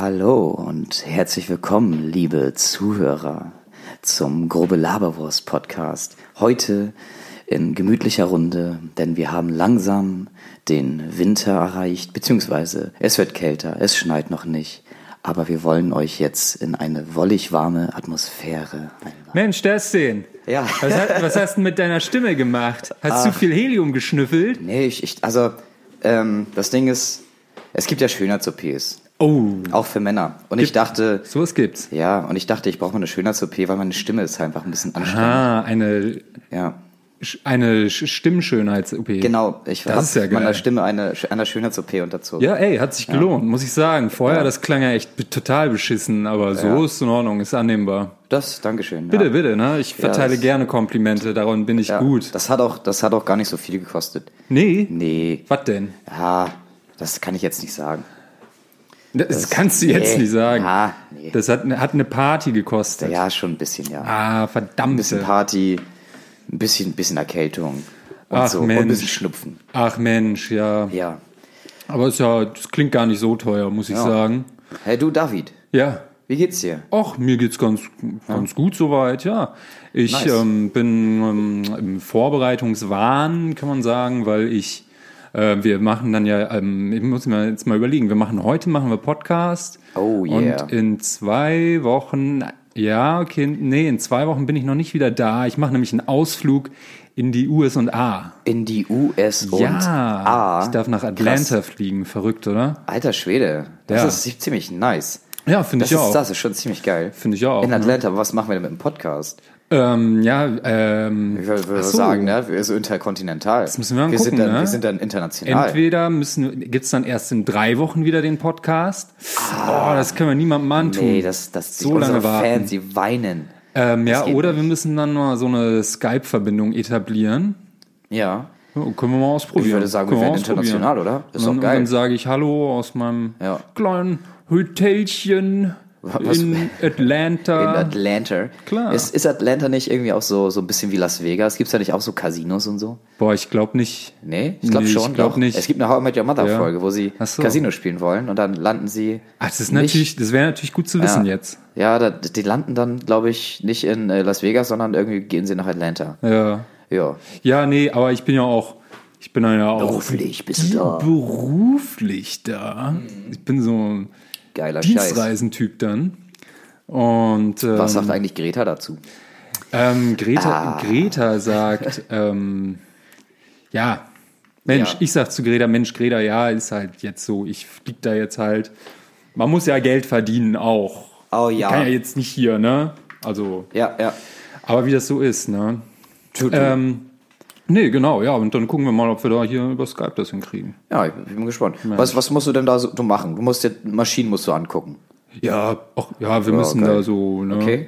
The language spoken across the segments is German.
Hallo und herzlich willkommen, liebe Zuhörer, zum Grobe Laberwurst Podcast. Heute in gemütlicher Runde, denn wir haben langsam den Winter erreicht, beziehungsweise es wird kälter, es schneit noch nicht, aber wir wollen euch jetzt in eine wollig warme Atmosphäre einladen. Mensch, das den. Ja. Was, hat, was hast du mit deiner Stimme gemacht? Hast du viel Helium geschnüffelt? Nee, ich, ich also, ähm, das Ding ist, es gibt ja Schönheits-OPs, Oh, auch für Männer. Und ich dachte, sowas gibt's. ja, und ich dachte, ich brauche mal eine Schönheits-OP, weil meine Stimme ist einfach ein bisschen anstrengend. Ah, eine, Ja. Eine Sch- Stimmschönheits-OP. Genau, ich Das habe ist ja geil. meiner Stimme eine, einer Schönheits-OP unterzogen. Ja, ey, hat sich gelohnt, muss ich sagen. Vorher, das klang ja echt total beschissen, aber so Ja. ist in Ordnung, ist annehmbar. Das, Dankeschön. Bitte, ja. bitte, ne? Ich verteile das- gerne Komplimente, daran bin ich Ja, gut. Das hat auch, das hat auch gar nicht so viel gekostet. Nee? Nee, Was denn? ja, das kann ich jetzt nicht sagen. Das, kannst du jetzt nee. nicht sagen. Ja, nee. Das hat, hat eine Party gekostet. Ja, schon ein bisschen, ja. Ah, Ein verdammt. bisschen Party, ein bisschen, bisschen Erkältung und Ach, so. Und ein bisschen Mensch. Schnupfen. Ach Mensch, ja. Ja. Aber ist ja, das klingt gar nicht so teuer, muss ich Ja. sagen. Hey, du, David, Ja. wie geht's dir? Ach, mir geht's ganz, ganz gut soweit, ja. Ich Nice. ähm, bin ähm, im Vorbereitungswahn, kann man sagen, weil ich, äh, wir machen dann ja, ähm, ich muss mir jetzt mal überlegen, wir machen heute machen wir Podcast. Oh, yeah. Und in zwei Wochen, ja, okay, nee, in zwei Wochen bin ich noch nicht wieder da. Ich mache nämlich einen Ausflug in die USA. In die US und ja, A. ich darf nach Atlanta Krass. fliegen, verrückt, oder? Alter Schwede, das Ja. ist ziemlich nice. Ja, finde ich ist, auch. das ist schon ziemlich geil. Finde ich auch, In ne? Atlanta, aber was machen wir denn mit dem Podcast? Ähm, ja, ähm, Ich würde so. sagen, ne? Wir sind interkontinental. Das müssen wir mal wir sind gucken, dann, ne? Wir sind dann international. Entweder müssen gibt's dann erst in drei Wochen wieder den Podcast. oh, das können wir niemandem antun. Ah. nee, das, das so lange warten. Fans, die weinen. ähm, ja, geht oder nicht. wir müssen dann mal so eine Skype-Verbindung etablieren. Ja. Ja, können wir mal ausprobieren. Ich würde sagen, können wir werden international, oder? Ist und dann, doch geil. Und dann sage ich Hallo aus meinem Ja. kleinen Hotelchen Was- in Atlanta. In Atlanta. Klar. Ist, ist Atlanta nicht irgendwie auch so, so ein bisschen wie Las Vegas? Gibt es da nicht auch so Casinos und so? Boah, ich glaube nicht. Nee, ich glaube Nee, schon. ich glaub doch. nicht. Es gibt eine How I Met Your Mother Ja. Folge, wo sie so. Casino spielen wollen und dann landen sie. Ach, das ist nicht- natürlich, das wäre natürlich gut zu wissen Ja. jetzt. Ja, da, die landen dann, glaube ich, nicht in äh, Las Vegas, sondern irgendwie gehen sie nach Atlanta. Ja. Ja. Ja, nee, aber ich bin ja auch, ich bin ja auch Beruflich bist du da. beruflich da. Ich bin so ein Geiler. Dienstreisentyp dann. Und ähm, Was sagt eigentlich Greta dazu? ähm, Greta, Ah. Greta sagt, ähm, ja, Mensch, Ja. ich sag zu Greta, Mensch, Greta, ja, ist halt jetzt so, ich flieg da jetzt halt. Man muss ja Geld verdienen auch. Oh ja. Kann ja jetzt nicht hier, ne? Also, Ja, ja. aber wie das so ist, ne? Tut, Ähm, nee, genau, ja, und dann gucken wir mal, ob wir da hier über Skype das hinkriegen. ja, ich bin gespannt. Was, was musst du denn da so du machen? Du musst dir Maschinen musst du angucken. Ja, auch, ja, wir müssen geil. da so ne, Okay.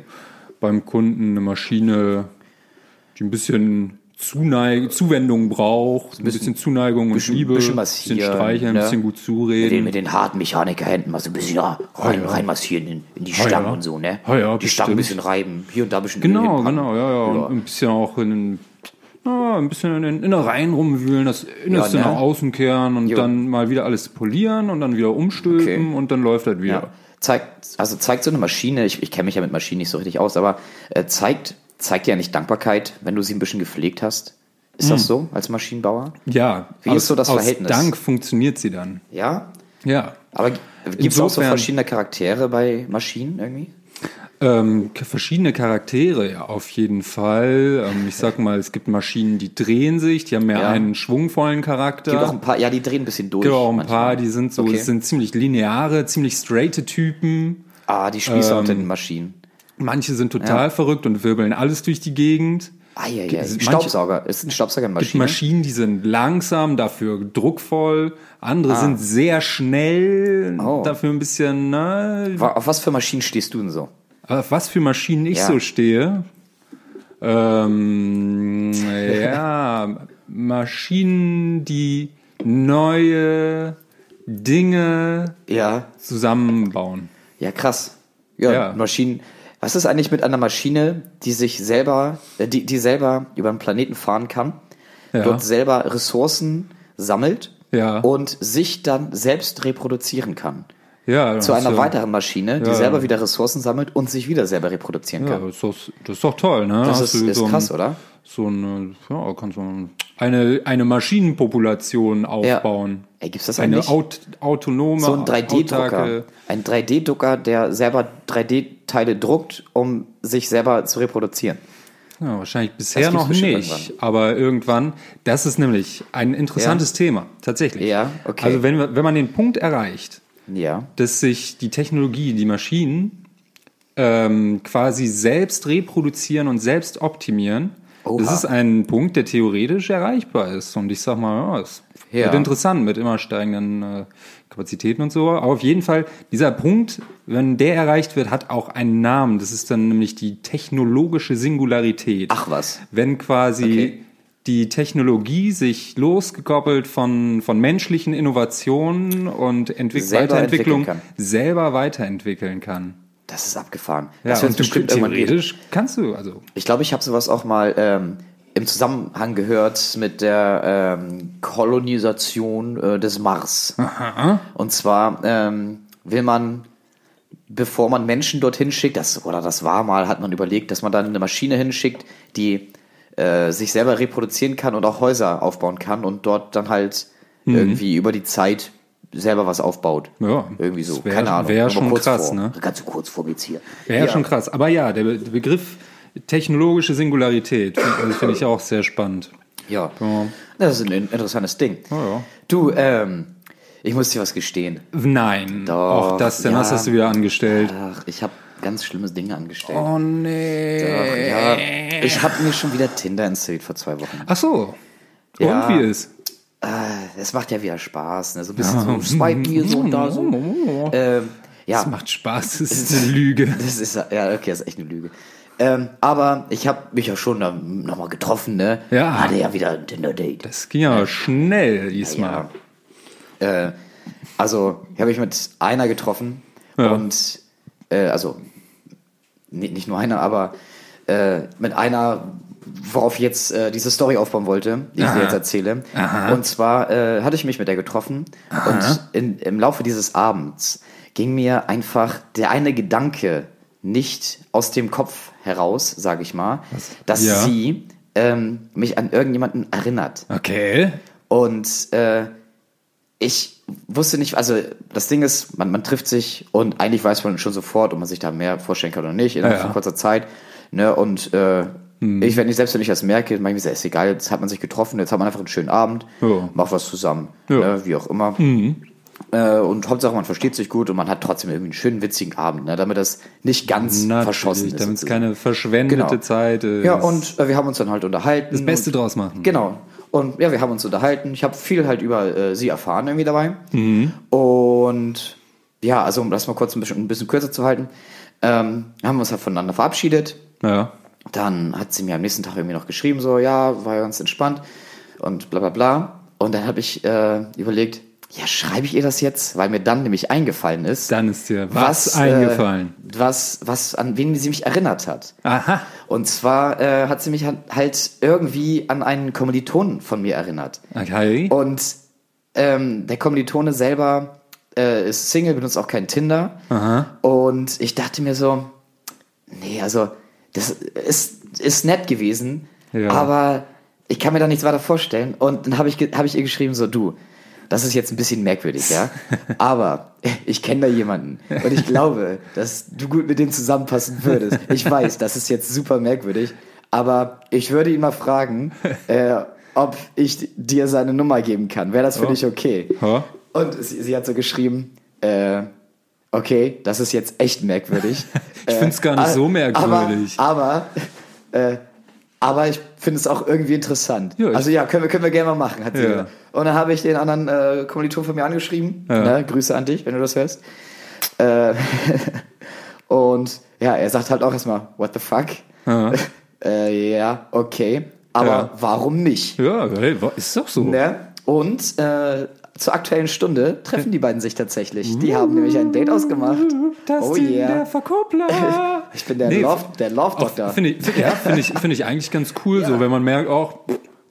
beim Kunden eine Maschine, die ein bisschen Zuneig Zuwendung braucht, ein bisschen, Zuneigung und bisschen- Liebe, bisschen ein bisschen streicheln, ein ne? bisschen gut Mit den, zureden. mit den harten Mechanikerhänden mal so ein bisschen ja, rein, reinmassieren in, in die Stangen ja. und so, ne? Ja, ja, die Stangen ein bisschen reiben, hier und da ein bisschen Genau, genau, ja, ja, Und ein bisschen auch in ja, ein bisschen in den Innereien rumwühlen, das Innerste Ja, ne? nach außen kehren und Jo. dann mal wieder alles polieren und dann wieder umstülpen Okay. und dann läuft das wieder. Ja. Zeigt, also zeigt so eine Maschine, ich, ich kenne mich ja mit Maschinen nicht so richtig aus, aber äh, zeigt, zeigt dir ja nicht Dankbarkeit, wenn du sie ein bisschen gepflegt hast. Ist das so als Maschinenbauer? Ja, Wie aus, ist so das aus Verhältnis? Dank funktioniert sie dann. Ja. Ja. Aber gibt es auch so verschiedene Charaktere bei Maschinen irgendwie? Ähm, verschiedene Charaktere, ja, auf jeden Fall. Ähm, ich sag mal, es gibt Maschinen, die drehen sich, die haben mehr Ja. einen schwungvollen Charakter. Gibt auch ein paar, ja, die drehen ein bisschen durch. Auch ein manchmal. paar, die sind so, Okay. es sind ziemlich lineare, ziemlich straighte Typen. Ah, die Spießer Ähm, unter den Maschinen. Manche sind total Ja. verrückt und wirbeln alles durch die Gegend. Ah, ja, ja. Manche- Staubsauger. Ist ein Staubsauger eine gibt Maschine? Maschinen, die sind langsam, dafür druckvoll. Andere sind sehr schnell, Ah. Oh. dafür ein bisschen, ne, Auf was für Maschinen stehst du denn so? Auf was für Maschinen ich Ja. so stehe? Ähm, ja, Maschinen, die neue Dinge Ja, zusammenbauen. ja, krass. Ja, Ja. Maschinen. Was ist eigentlich mit einer Maschine, die sich selber, äh, die, die selber über den Planeten fahren kann, Ja. dort selber Ressourcen sammelt Ja. und sich dann selbst reproduzieren kann? Ja, Zu einer äh, weiteren Maschine, die ja. selber wieder Ressourcen sammelt und sich wieder selber reproduzieren Ja, kann. das ist, doch, das ist doch toll, ne? Das Hast ist, ist so ein- krass, oder? So eine, ja, kannst du eine, eine Maschinenpopulation aufbauen. Ey, gibt's das Eine eigentlich? aut autonome, So ein 3D-Drucker. autarke- Ein 3D-Drucker, der selber 3D-Teile druckt, um sich selber zu reproduzieren. Ja, wahrscheinlich bisher noch nicht, aber irgendwann. Das ist nämlich ein interessantes Thema, tatsächlich. Ja, okay. Also wenn, wenn man den Punkt erreicht, Ja. dass sich die Technologie, die Maschinen ähm, quasi selbst reproduzieren und selbst optimieren, Oha. das ist ein Punkt, der theoretisch erreichbar ist. Und ich sag mal, ja, es Ja. wird interessant mit immer steigenden äh, Kapazitäten und so. Aber auf jeden Fall, dieser Punkt, wenn der erreicht wird, hat auch einen Namen. Das ist dann nämlich die technologische Singularität. Ach was. Wenn quasi Okay. die Technologie sich losgekoppelt von, von menschlichen Innovationen und Entwick Selber Weiterentwicklung selber weiterentwellen kann. Das ist abgefahren. Ja, das wird bestimmt irgendwann gehen. theoretisch kannst du, also Ich glaube, ich habe sowas auch mal ähm, im Zusammenhang gehört mit der ähm, Kolonisation äh, des Mars. Und zwar ähm, will man, bevor man Menschen dorthin schickt, das, oder das war mal, hat man überlegt, dass man dann eine Maschine hinschickt, die äh, sich selber reproduzieren kann und auch Häuser aufbauen kann und dort dann halt irgendwie über die Zeit selber was aufbaut. Mhm. Ja, Irgendwie so, wär- keine Ahnung. wär Aber schon kurz krass, vor. ne? Ganz kurz vor jetzt hier. wäre schon krass. Aber ja, der, Be der Begriff technologische Singularität finde finde ich auch sehr spannend. Ja. Ja. Das ist ein in- interessantes Ding. ja. Du, ähm, ich muss dir was gestehen. Nein, Doch, auch das denn, ja. was hast du wieder angestellt? Ach, ich habe ganz schlimme Dinge angestellt. Oh nee. Doch, ja, ich habe mir schon wieder Tinder installiert vor zwei Wochen. Ach so. Ja. Und wie ist? Es macht ja wieder Spaß, ne? So ein bisschen so swipen hier so und da so. Ähm, ja, Das macht Spaß, das ist eine Lüge. Das ist ja okay, das ist echt eine Lüge. Ähm, aber ich habe mich ja schon nochmal getroffen, ne? Ja. Hatte ja wieder ein Tinder-Date. Das ging aber schnell diesmal. Ja. Äh, also, habe ich mit einer getroffen Ja. und äh, also ni- nicht nur einer, aber äh, mit einer, worauf ich jetzt äh, diese Story aufbauen wollte, die ich dir jetzt erzähle. Und zwar äh, hatte ich mich mit der getroffen und in, im Laufe dieses Abends ging mir einfach der eine Gedanke nicht aus dem Kopf heraus, sage ich mal, dass Ja. sie ähm, mich an irgendjemanden erinnert. Okay. Und äh, ich wusste nicht, also das Ding ist, man, man trifft sich und eigentlich weiß man schon sofort, ob man sich da mehr vorstellen kann oder nicht, innerhalb Ja. von kurzer Zeit. Ne? Und äh, ich, wenn ich selbst wenn ich das merke, manchmal ist es egal, jetzt hat man sich getroffen, jetzt hat man einfach einen schönen Abend, Ja. macht was zusammen, Ja. ne? wie auch immer. Äh, und Hauptsache, man versteht sich gut und man hat trotzdem irgendwie einen schönen, witzigen Abend, ne? damit das nicht ganz verschossen Natürlich, ist. damit es keine verschwendete Genau. Zeit ist. Ja, und äh, wir haben uns dann halt unterhalten. das Beste und, draus machen. Genau. Und ja, wir haben uns unterhalten. Ich habe viel halt über äh, sie erfahren irgendwie dabei. Mhm. Und ja, also um das mal kurz ein bisschen, ein bisschen kürzer zu halten, ähm, haben wir uns halt voneinander verabschiedet. Ja. Dann hat sie mir am nächsten Tag irgendwie noch geschrieben, so, ja, war ganz entspannt und bla bla bla. Und dann habe ich äh, überlegt, ja, schreibe ich ihr das jetzt? Weil mir dann nämlich eingefallen ist, Dann ist dir was, äh, eingefallen. was, was, an wen sie mich erinnert hat. Aha. Und zwar äh, hat sie mich halt- halt irgendwie an einen Kommilitonen von mir erinnert. Okay. Und ähm, der Kommilitone selber äh, ist Single, benutzt auch kein Tinder. Und ich dachte mir so, nee, also das ist, ist nett gewesen, Ja. aber ich kann mir da nichts weiter vorstellen. Und dann habe ich, hab ich ihr geschrieben, so du, das ist jetzt ein bisschen merkwürdig, ja. Aber ich kenne da jemanden und ich glaube, dass du gut mit dem zusammenpassen würdest. Ich weiß, das ist jetzt super merkwürdig, aber ich würde ihn mal fragen, äh, ob ich dir seine Nummer geben kann. Wäre das für Ja. dich okay? Ja. Und sie, sie hat so geschrieben, äh, okay, das ist jetzt echt merkwürdig. Ich find's gar nicht äh, so merkwürdig. Aber, aber, äh, aber ich finde es auch irgendwie interessant. Ja, also ja, können wir, können wir gerne mal machen, hat sie Ja. gesagt. Und dann habe ich den anderen äh, Kommiliton von mir angeschrieben. Ja. Ne? Grüße an dich, wenn du das hörst. Äh, und ja, er sagt halt auch erstmal, what the fuck? Ja. äh, ja, okay. Aber warum nicht? Ja, ist doch so. Ne? Und äh, zur aktuellen Stunde treffen die beiden sich tatsächlich. Die haben nämlich ein Date ausgemacht. Das oh yeah. der Verkuppler. Ich bin der Nee, Love, der Love Doctor. Finde ich, find- ja, finde ich, finde ich eigentlich ganz cool, so wenn man merkt, auch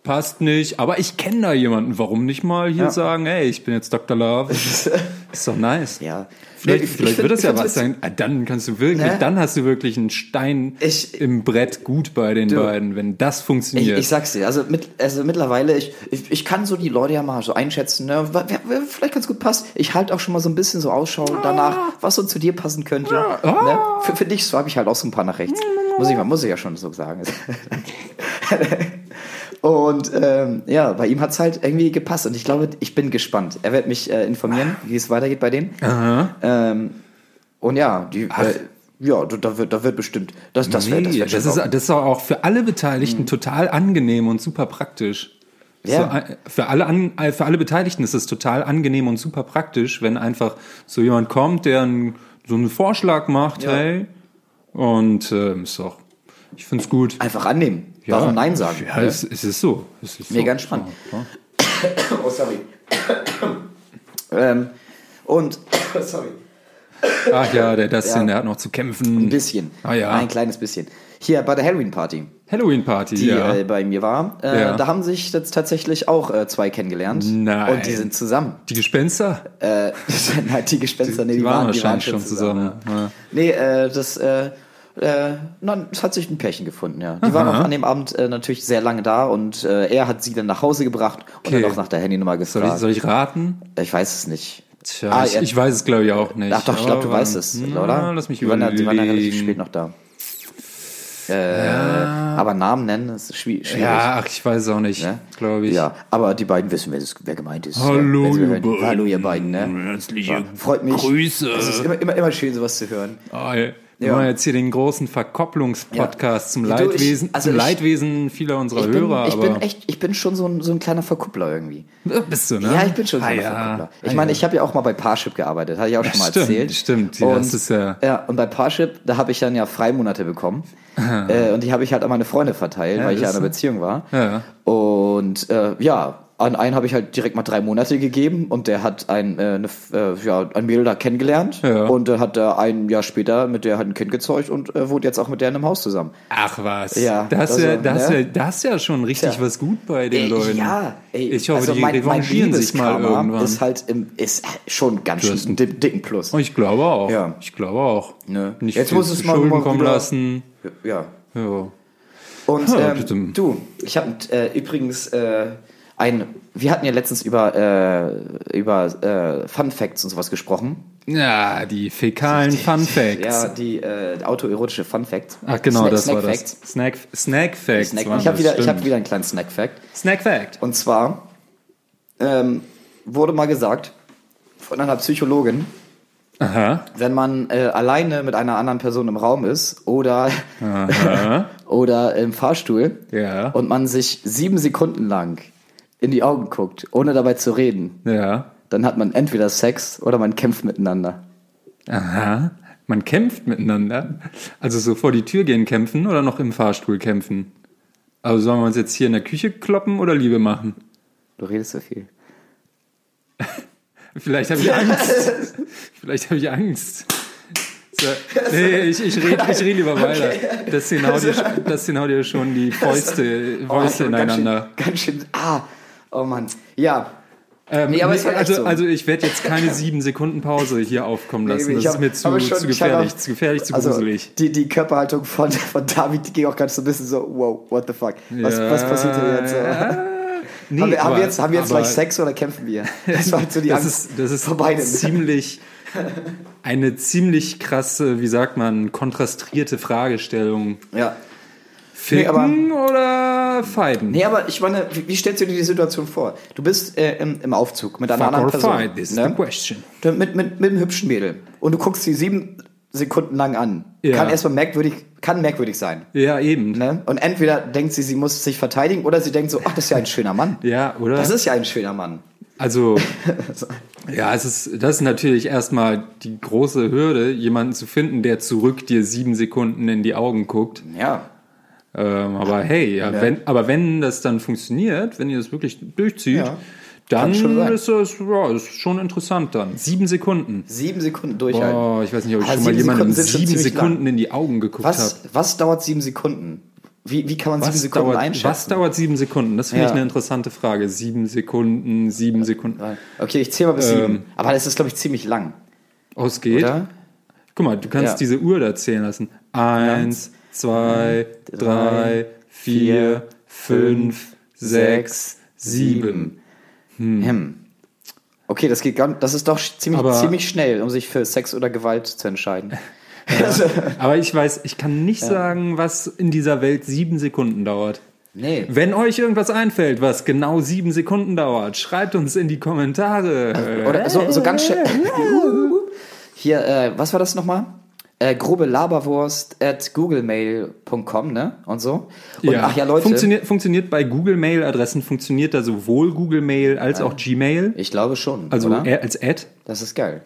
passt nicht, aber ich kenne da jemanden. Warum nicht mal hier Ja. sagen, hey, ich bin jetzt Dr. Love? Ist doch nice. Ja. Vielleicht, Nee, ich- vielleicht ich find- wird das ja was sein. Ah, Dann kannst du wirklich, Ne? dann hast du wirklich einen Stein Ich- im Brett gut bei den beiden, wenn das funktioniert. ich sag's dir, also, mit, also mittlerweile, ich, ich, kann so die Leute ja mal so einschätzen, ne, wer, wer vielleicht ganz gut passt. Ich halte auch schon mal so ein bisschen so Ausschau danach, was so zu dir passen könnte. Ne? Für, für dich habe ich halt auch so ein paar nach rechts. Muss ich, mal, muss ich ja schon so sagen. Und ähm, ja, bei ihm hat's halt irgendwie gepasst und ich glaube, ich bin gespannt. Er wird mich äh, informieren, wie es weitergeht bei denen. Ähm, und ja, die, äh, ja, da- wird, da wird bestimmt, das, das wird, das Nee, wird das, schon ist, laufen. das ist auch für alle Beteiligten total angenehm und super praktisch. Ja. So, äh, für, alle an, äh, für alle Beteiligten ist es total angenehm und super praktisch, wenn einfach so jemand kommt, der einen, so einen Vorschlag macht, Ja. hey, und ähm, ist doch, ich find's gut. Einfach annehmen. Warum Nein sagen? Ja, es, es ist so. Es ist Nee, so. ganz spannend. Ja, ja. Oh, sorry. ähm, und, sorry, Ach ja, der Dustin, Ja. der hat noch zu kämpfen. ein bisschen. Ah ja. Ein kleines bisschen. Hier bei der Halloween-Party, Halloween-Party, die ja. äh, bei mir war, äh, Ja. da haben sich jetzt tatsächlich auch äh, zwei kennengelernt. Nein. Und die sind zusammen. die Gespenster? Äh, nein, die Gespenster, nee, die, die waren waren, wahrscheinlich die waren schon zusammen. Ja. Nee, äh, das, äh, äh, na, es hat sich ein Pärchen gefunden, ja. Die waren auch an dem Abend äh, natürlich sehr lange da und äh, er hat sie dann nach Hause gebracht und Okay. dann auch nach der Handynummer Soll, ich, gefragt. soll ich raten? ich weiß es nicht. Tja, Ah, ich, ich weiß es glaube ich auch nicht. Ach doch, ich glaube, du weißt es, na, oder? Lass mich die waren, ja, die waren ja relativ überlegen. spät noch da. Äh, Aber Namen nennen ist schwi- schwierig. Ja, ach, ich weiß es auch nicht, ne? glaube ich. Ja, aber die beiden wissen, wer, wer gemeint ist. Hallo, ja, ihr hören. beiden. Hallo, ihr beiden. Ne? Herzliche Ja, freut mich. Grüße. Es ist immer, immer, immer schön, sowas zu hören. Ah, ja. Wir Ja. machen jetzt hier den großen Verkopplungspodcast zum Ja, ich- Leidwesen, also also zum ich- Leidwesen vieler unserer Ich bin, Hörer. ich bin echt, ich bin schon so ein, so ein kleiner Verkuppler irgendwie. bist du, ne? Ja, ich bin schon so ah, ein ja. Verkuppler. Ich Ah, meine, ja. ich habe ja auch mal bei Parship gearbeitet, hatte ich auch schon mal stimmt, erzählt. stimmt. Ja, und, das ist ja- ja, und bei Parship, da habe ich dann ja Freimonate bekommen. äh, und die habe ich halt an meine Freunde verteilt, weil ich ja in einer Beziehung war. Und äh, ja, an einen habe ich halt direkt mal drei Monate gegeben und der hat ein, äh, eine, äh, ja, ein Mädel da kennengelernt. Ja. Und dann hat er ein Jahr später mit der halt ein Kind gezeugt und äh, wohnt jetzt auch mit der in einem Haus zusammen. Ach was. Ja, da hast, also, ja, da, hast ne? ja, da hast ja schon richtig Tja. was gut bei den Ey, Leuten. Ja, ey, ich hoffe, also die mein, mein revanchieren sich mal irgendwann. ist halt im, ist schon ganz schön einen di- dicken Plus. Oh, ich glaube auch. Ja. Ich glaube auch. Ne. Nicht Jetzt muss es mal- Schulden mal kommen wieder- lassen. Ja. Ja. Und ähm, du, ich habe äh, übrigens äh, ein, wir hatten ja letztens über äh, über äh, Fun Facts und sowas gesprochen. ja, die fäkalen Fun Facts. Ja, die äh, autoerotische Fun Facts. Ach genau, Snack, das Snack war das. Facts. Snack, Snack Facts. Snack. Ich habe das, wieder, ich habe wieder einen kleinen Snack Fact. Snack Fact. Und zwar ähm, wurde mal gesagt von einer Psychologin, Aha. wenn man äh, alleine mit einer anderen Person im Raum ist oder, oder im Fahrstuhl Ja. und man sich sieben Sekunden lang in die Augen guckt, ohne dabei zu reden, Ja. dann hat man entweder Sex oder man kämpft miteinander. Aha. Man kämpft miteinander. Also so vor die Tür gehen kämpfen oder noch im Fahrstuhl kämpfen? Also sollen wir uns jetzt hier in der Küche kloppen oder Liebe machen? Du redest so viel. Vielleicht habe ich Angst. Vielleicht habe ich Angst. So, nee, ich, ich rede ich red lieber weiter. Das hin haut dir, das dir schon die Fäuste, Fäuste Oh, ineinander. Ganz schön, ganz schön, ah, oh Mann. Ja, Ähm, Nee, aber nee, also, so. also ich werde jetzt keine sieben Sekunden Pause hier aufkommen lassen. ich Das hab- ist mir zu, schon- zu gefährlich, auch- zu gefährlich, zu also gruselig. die, die Körperhaltung von, von David, die ging auch ganz so ein bisschen so, wow, what the fuck? Was, was passiert hier jetzt? Nee, haben, wir, haben aber- wir jetzt, haben wir jetzt gleich Sex oder kämpfen wir? Das war halt so die Das Angst ist, das ist vor beiden. ziemlich, eine ziemlich krasse, wie sagt man, kontrastierte Fragestellung. Ja. Ficken Nee, oder fighten? Nee, aber ich meine, wie, wie stellst du dir die Situation vor? Du bist äh, im, im Aufzug mit einer Fuck anderen or Person. fight, this is ne? the question. Du- Mit, mit, mit einem hübschen Mädel. Und du guckst sie sieben Sekunden lang an. Ja. Kann erstmal merkwürdig, kann merkwürdig sein. Ja, eben. Ne? Und entweder denkt sie, sie muss sich verteidigen, oder sie denkt so, ach, das ist ja ein schöner Mann. Ja, oder? Das ist ja ein schöner Mann. Also, ja, es ist, das ist natürlich erstmal die große Hürde, jemanden zu finden, der zurück dir sieben Sekunden in die Augen guckt. Ja. Ähm, aber hey, ja, Wenn, aber wenn das dann funktioniert, wenn ihr das wirklich durchzieht, Ja. Dann ist es ja, ist schon interessant dann. Sieben Sekunden. Sieben Sekunden durchhalten. Boah, ich weiß nicht, ob ich Ah, schon mal sieben jemandem Sekunden sieben ziemlich Sekunden in die Augen geguckt habe. Was, dauert sieben Sekunden? Wie, wie kann man sieben Was Sekunden dauert, einschätzen? was dauert sieben Sekunden? Das finde Ja. ich eine interessante Frage. Sieben Sekunden, sieben Sekunden. Okay, ich zähle mal bis Ähm. sieben. Aber das ist, glaube ich, ziemlich lang, Ausgeht. oder? Guck mal, du kannst Ja. diese Uhr da zählen lassen. Eins, zwei, drei, vier, fünf, sechs, sieben. Hm. Okay, das geht ganz, das ist doch ziemlich, Aber- ziemlich schnell, um sich für Sex oder Gewalt zu entscheiden. Also, Aber ich weiß, ich kann nicht sagen, was in dieser Welt sieben Sekunden dauert. nee. Wenn euch irgendwas einfällt, was genau sieben Sekunden dauert, schreibt uns in die Kommentare. Oder so, so ganz schnell. Hier, äh, was war das nochmal? Äh, grobe Laberwurst at googlemail.com, ne? Und so. Und ach ja, Leute. Funktioniert, funktioniert bei Google Mail Adressen, funktioniert da sowohl Google Mail als auch Gmail. Ich glaube schon. Also oder? als Ad. das ist geil.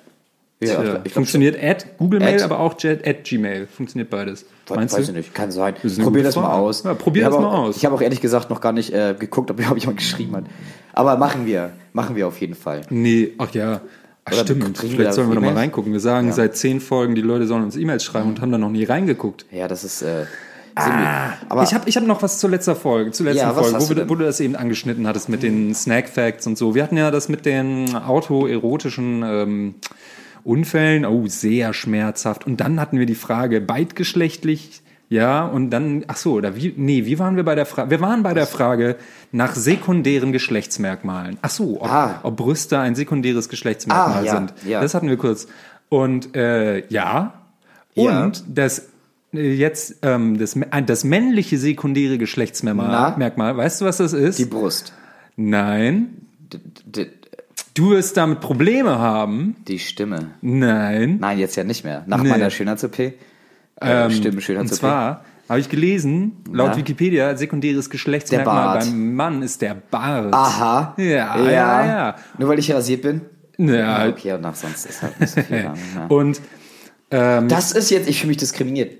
Ja, Ja, ich funktioniert Ad, Google Mail, aber auch Ad Gmail. Funktioniert beides. Meinst Weiß du? ich nicht, kann sein. Probier das mal aus. Ja, probier Ich das mal auch, aus. Ich habe auch ehrlich gesagt noch gar nicht äh, geguckt, ob, ob jemand geschrieben hat. Aber machen wir. Machen wir auf jeden Fall. Nee, ach ja. Ach, Oder stimmt. Vielleicht sollen wir noch mal E-Mails? reingucken. Wir sagen seit zehn Folgen, die Leute sollen uns E-Mails schreiben und haben da noch nie reingeguckt. Ja, das ist. Äh, ziemlich- aber Ah, ich habe ich hab noch was zur letzten Folge, zur letzten Ja, Folge, wo, du wo du das eben angeschnitten hattest mit den Snack Facts und so. Wir hatten ja das mit den autoerotischen ähm, Unfällen. Oh, sehr schmerzhaft. Und dann hatten wir die Frage, beidgeschlechtlich, ja, und dann, ach so, oder wie, nee, wie waren wir bei der Frage? Wir waren bei der Frage nach sekundären Geschlechtsmerkmalen. Ach so, ob, Ah. ob Brüste ein sekundäres Geschlechtsmerkmal Ah, ja, sind. ja. Das hatten wir kurz. Und äh, ja, Ja. und das äh, jetzt ähm, das, mä- das männliche sekundäre Geschlechtsmerkmal? Merkmal, weißt du, was das ist? die Brust. Nein. D d Du wirst damit Probleme haben. die Stimme. Nein. Nein, jetzt ja nicht mehr. Nach Nee. meiner Schönheits-OP. Äh, Ähm, Stimmen, und Schönheits-OP. zwar habe ich gelesen, laut Na? Wikipedia, sekundäres Geschlechtsmerkmal beim Mann ist der Bart. Aha. Ja, ja, ja. Nur weil ich rasiert bin? Ja, Okay, und nach sonst ist halt nicht so viel. dran, ja. Und ähm, Das ist jetzt, ich fühle mich diskriminiert.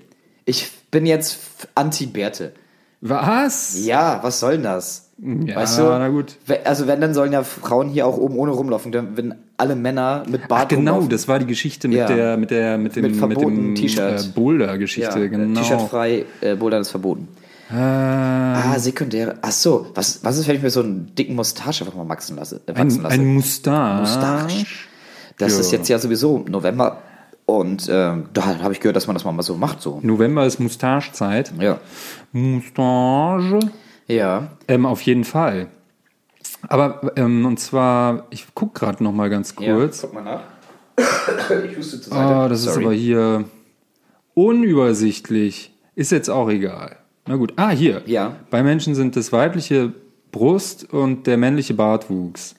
Ich bin jetzt anti-Bärte. was? Ja, was soll denn das? Ja, weißt du? na gut. Also wenn, dann sollen ja Frauen hier auch oben ohne rumlaufen. Wenn alle Männer mit Bart Ach, genau, rumlaufen. das war die Geschichte mit Ja. der mit der mit dem Mit dem T-Shirt. äh, Boulder-Geschichte, ja, genau. T-Shirt frei, äh, Bouldern ist verboten. Ah, Ah, sekundäre. Ach so, was, was ist, wenn ich mir so einen dicken Mustache einfach mal wachsen lasse? Äh, wachsen ein, lasse? ein Mustache. Mustache. Das Ja. ist jetzt ja sowieso November. Und ähm, da habe ich gehört, dass man das mal so macht. So. November ist Mustachezeit. Ja. Mustache. Ja. Ähm, auf jeden Fall. Aber ähm, und zwar, ich guck gerade noch mal ganz kurz. Guck mal nach. ich huste zur Seite. Ah, das ist aber hier unübersichtlich. Ist jetzt auch egal. Na gut. Ah, hier. Ja. Bei Menschen sind das weibliche Brust und der männliche Bartwuchs.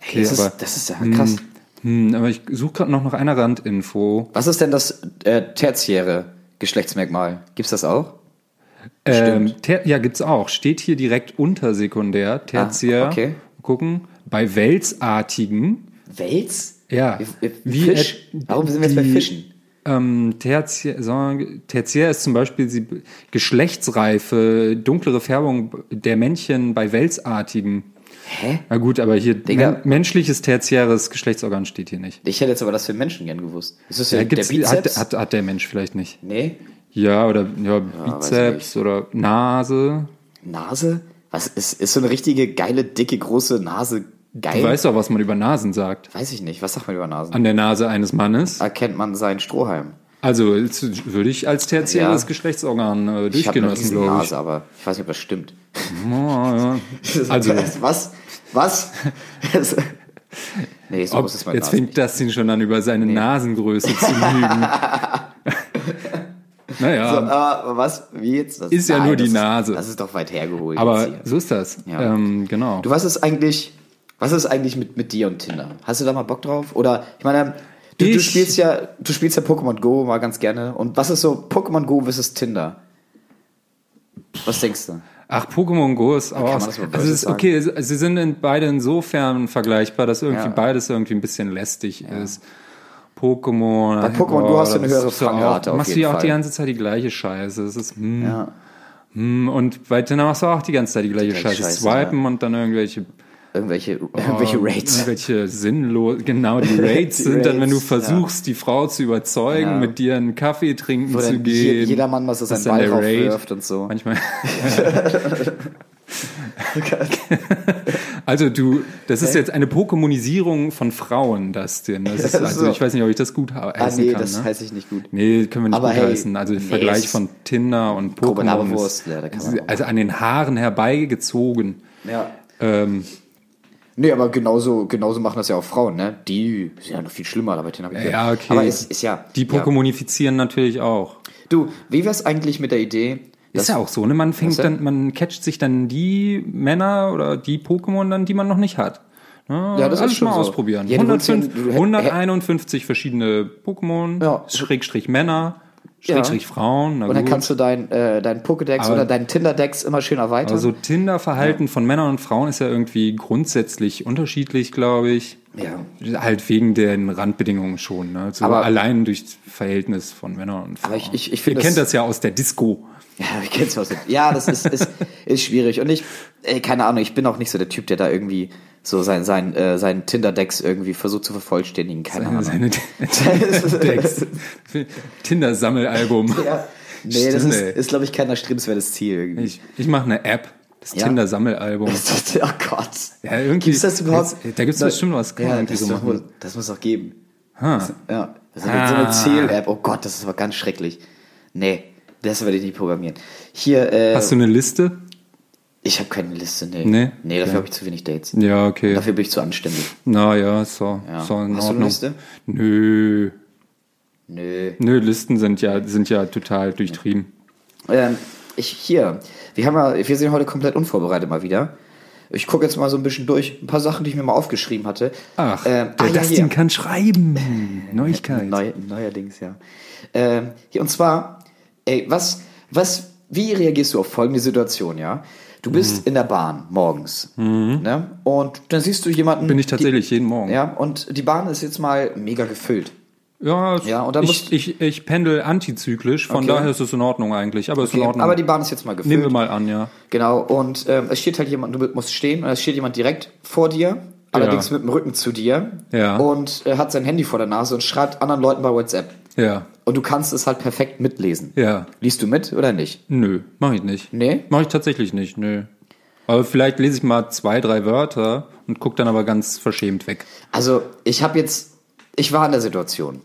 Okay, das, aber, ist, das ist ja krass. hm, aber ich suche gerade noch nach einer Randinfo. Was ist denn das äh, tertiäre Geschlechtsmerkmal? Gibt's das auch? Ähm, ter ja, gibt's auch. Steht hier direkt unter sekundär, tertiär. Ah, okay. Gucken. Bei Welsartigen. Wels? Ja. Wie, Fisch? et- Warum sind wir jetzt bei Fischen? Ähm, tertiär, sagen tertiär ist zum Beispiel die Geschlechtsreife, dunklere Färbung der Männchen bei Welsartigen. Hä? Na gut, aber hier Digga. men menschliches tertiäres Geschlechtsorgan steht hier nicht. Ich hätte jetzt aber das für Menschen gern gewusst. Ist das Ja, der Bizeps? hat, hat, hat der Mensch vielleicht nicht. nee. Ja, oder ja, Bizeps oder Nase. Nase? Was ist, ist so eine richtige geile, dicke, große Nase geil? Du weißt doch, was man über Nasen sagt. Weiß ich nicht. Was sagt man über Nasen? An der Nase eines Mannes. Erkennt man seinen Strohhalm? Also würde ich als tertiäres Ja. Geschlechtsorgan äh, durchgehen lassen, glaube ich. Nase, aber ich weiß nicht, ob das stimmt. Ja, ja. Also, was? Was? nee, so ob, jetzt Nase. fängt Dustin schon an, über seine Nasengröße zu lügen. Naja, So, aber was? Wie jetzt? Das, Ist ja nur die Nase. Ist, das ist doch weit hergeholt. aber so ist das. Ja. Ähm, genau. Du, was ist eigentlich, was ist eigentlich mit, mit dir und Tinder? Hast du da mal Bock drauf? Oder, ich meine, du, du Ich- spielst ja, du spielst ja Pokémon Go mal ganz gerne. Und was ist so Pokémon Go versus Tinder? Was denkst du? Ach, Pokémon Go ist auch. also es ist okay, sie sind in, beide insofern vergleichbar, dass irgendwie Ja. beides irgendwie ein bisschen lästig ist. Pokémon. Bei Pokémon Go hast du eine höhere Fangrate auf Machst du ja auch die ganze Zeit die gleiche Scheiße. Es ist, hm, Ja. hm, und bei Tinder machst du auch die ganze Zeit die gleiche gleiche Scheiße. Scheiße, Swipen und dann irgendwelche irgendwelche, irgendwelche Raids. Irgendwelche sinnlos, genau, die Raids Die sind dann, wenn du Raids, versuchst, die Frau zu überzeugen, Ja. mit dir einen Kaffee trinken Wo zu dann je- gehen. jeder Mann so Das seinen Ball der Raid. raufwirft und so. Manchmal. also du, das ist jetzt eine Pokémonisierung von Frauen, Dustin. Das ist, also So. ich weiß nicht, ob ich das gut Ah, heißen nee, kann. das ne? heiße ich nicht gut. Nee, können wir nicht Aber gut hey, heißen. Also der nee, Vergleich von Tinder und Pokémon ist, ja, da kann man auch. also an den Haaren herbeigezogen. Ja. Ähm, Nee, aber genauso, genauso machen das ja auch Frauen, ne? Die sind ja noch viel schlimmer, aber den habe ich gehört. ja, okay. Aber es ist ja. die ja. Pokémonifizieren natürlich auch. Du, wie wär's eigentlich mit der Idee? Ist ja auch so, ne? Man fängt dann, man catcht sich dann die Männer oder die Pokémon dann, die man noch nicht hat. Ne? Ja, das ist Alles schon mal so. ausprobieren. Ja, du willst ja- 105, du hätt- 151 verschiedene Pokémon, Ja. Schrägstrich Männer, Schrägstrich Frauen. Na Und dann gut. kannst du dein, äh, dein Pokédex Aber- oder dein Tinder-Dex immer schön erweitern. Also Tinder-Verhalten von Männern und Frauen ist ja irgendwie grundsätzlich unterschiedlich, glaube ich. Ja. Halt wegen den Randbedingungen schon. Ne? So Aber- allein durch das Verhältnis von Männern und Frauen. Aber ich- ich- ich Ihr kennt das- das ja aus der Disco. Ja, ich kenn's was. Ja, das ist, ist, ist schwierig. Und ich, ey, keine Ahnung, ich bin auch nicht so der Typ, der da irgendwie so sein, sein, äh, sein Tinder-Dex irgendwie versucht zu vervollständigen. Keine Ahnung. Seine Decks. Tinder-Sammelalbum. Ja. Nee, das Stimmt, ist, ey. ist glaube ich, kein erstrebenswertes Ziel irgendwie. Ich, ich mache eine App, das Ja. Tinder-Sammelalbum. Das, oh Gott. Ja, irgendwie. Gibt's das überhaupt? Da gibt's bestimmt was. Kann Ja, das, so doch, das muss auch geben. Ha. Ja. Das ist so eine Ah. Zähl-App. Oh Gott, das ist aber ganz schrecklich. Nee, das werde ich nicht programmieren. Hier, äh, Hast du eine Liste? ich habe keine Liste, nee. Nee? Nee, dafür Ja. habe ich zu wenig Dates. Ja, okay. Dafür bin ich zu anständig. Na ja, so, Ja. so in Hast du eine Ordnung. Liste? Nö. Nö. Nö, Listen sind ja, sind ja total durchtrieben. Ähm, ich, hier, wir haben ja, wir sind heute komplett unvorbereitet mal wieder. Ich gucke jetzt mal so ein bisschen durch, ein paar Sachen, die ich mir mal aufgeschrieben hatte. Ach, Ähm, der ah, ja, Dustin hier. kann schreiben. Neuigkeit. Neu, neuerdings, ja. Ähm, hier, und zwar, ey, was, was, wie reagierst du auf folgende Situation, ja? Du Mhm. bist in der Bahn morgens, ne? Und dann siehst du jemanden. Bin ich tatsächlich jeden Morgen. Die, ja, und die Bahn ist jetzt mal mega gefüllt. Ja, Ja, und dann ich, ich, ich pendel antizyklisch, von Okay. daher ist es in Ordnung eigentlich. Aber es ist in Okay, Ordnung. aber die Bahn ist jetzt mal gefüllt. Nehmen wir mal an, ja. Genau, und ähm, es steht halt jemand, du musst stehen, und es steht jemand direkt vor dir, allerdings mit dem Rücken zu dir. Ja. Und er hat sein Handy vor der Nase und schreibt anderen Leuten bei WhatsApp. Ja. Und du kannst es halt perfekt mitlesen. Ja. Liest du mit oder nicht? Nö, mache ich nicht. Nee? Mache ich tatsächlich nicht, nö. Aber vielleicht lese ich mal zwei, drei Wörter und guck dann aber ganz verschämt weg. Also, ich habe jetzt, ich war in der Situation.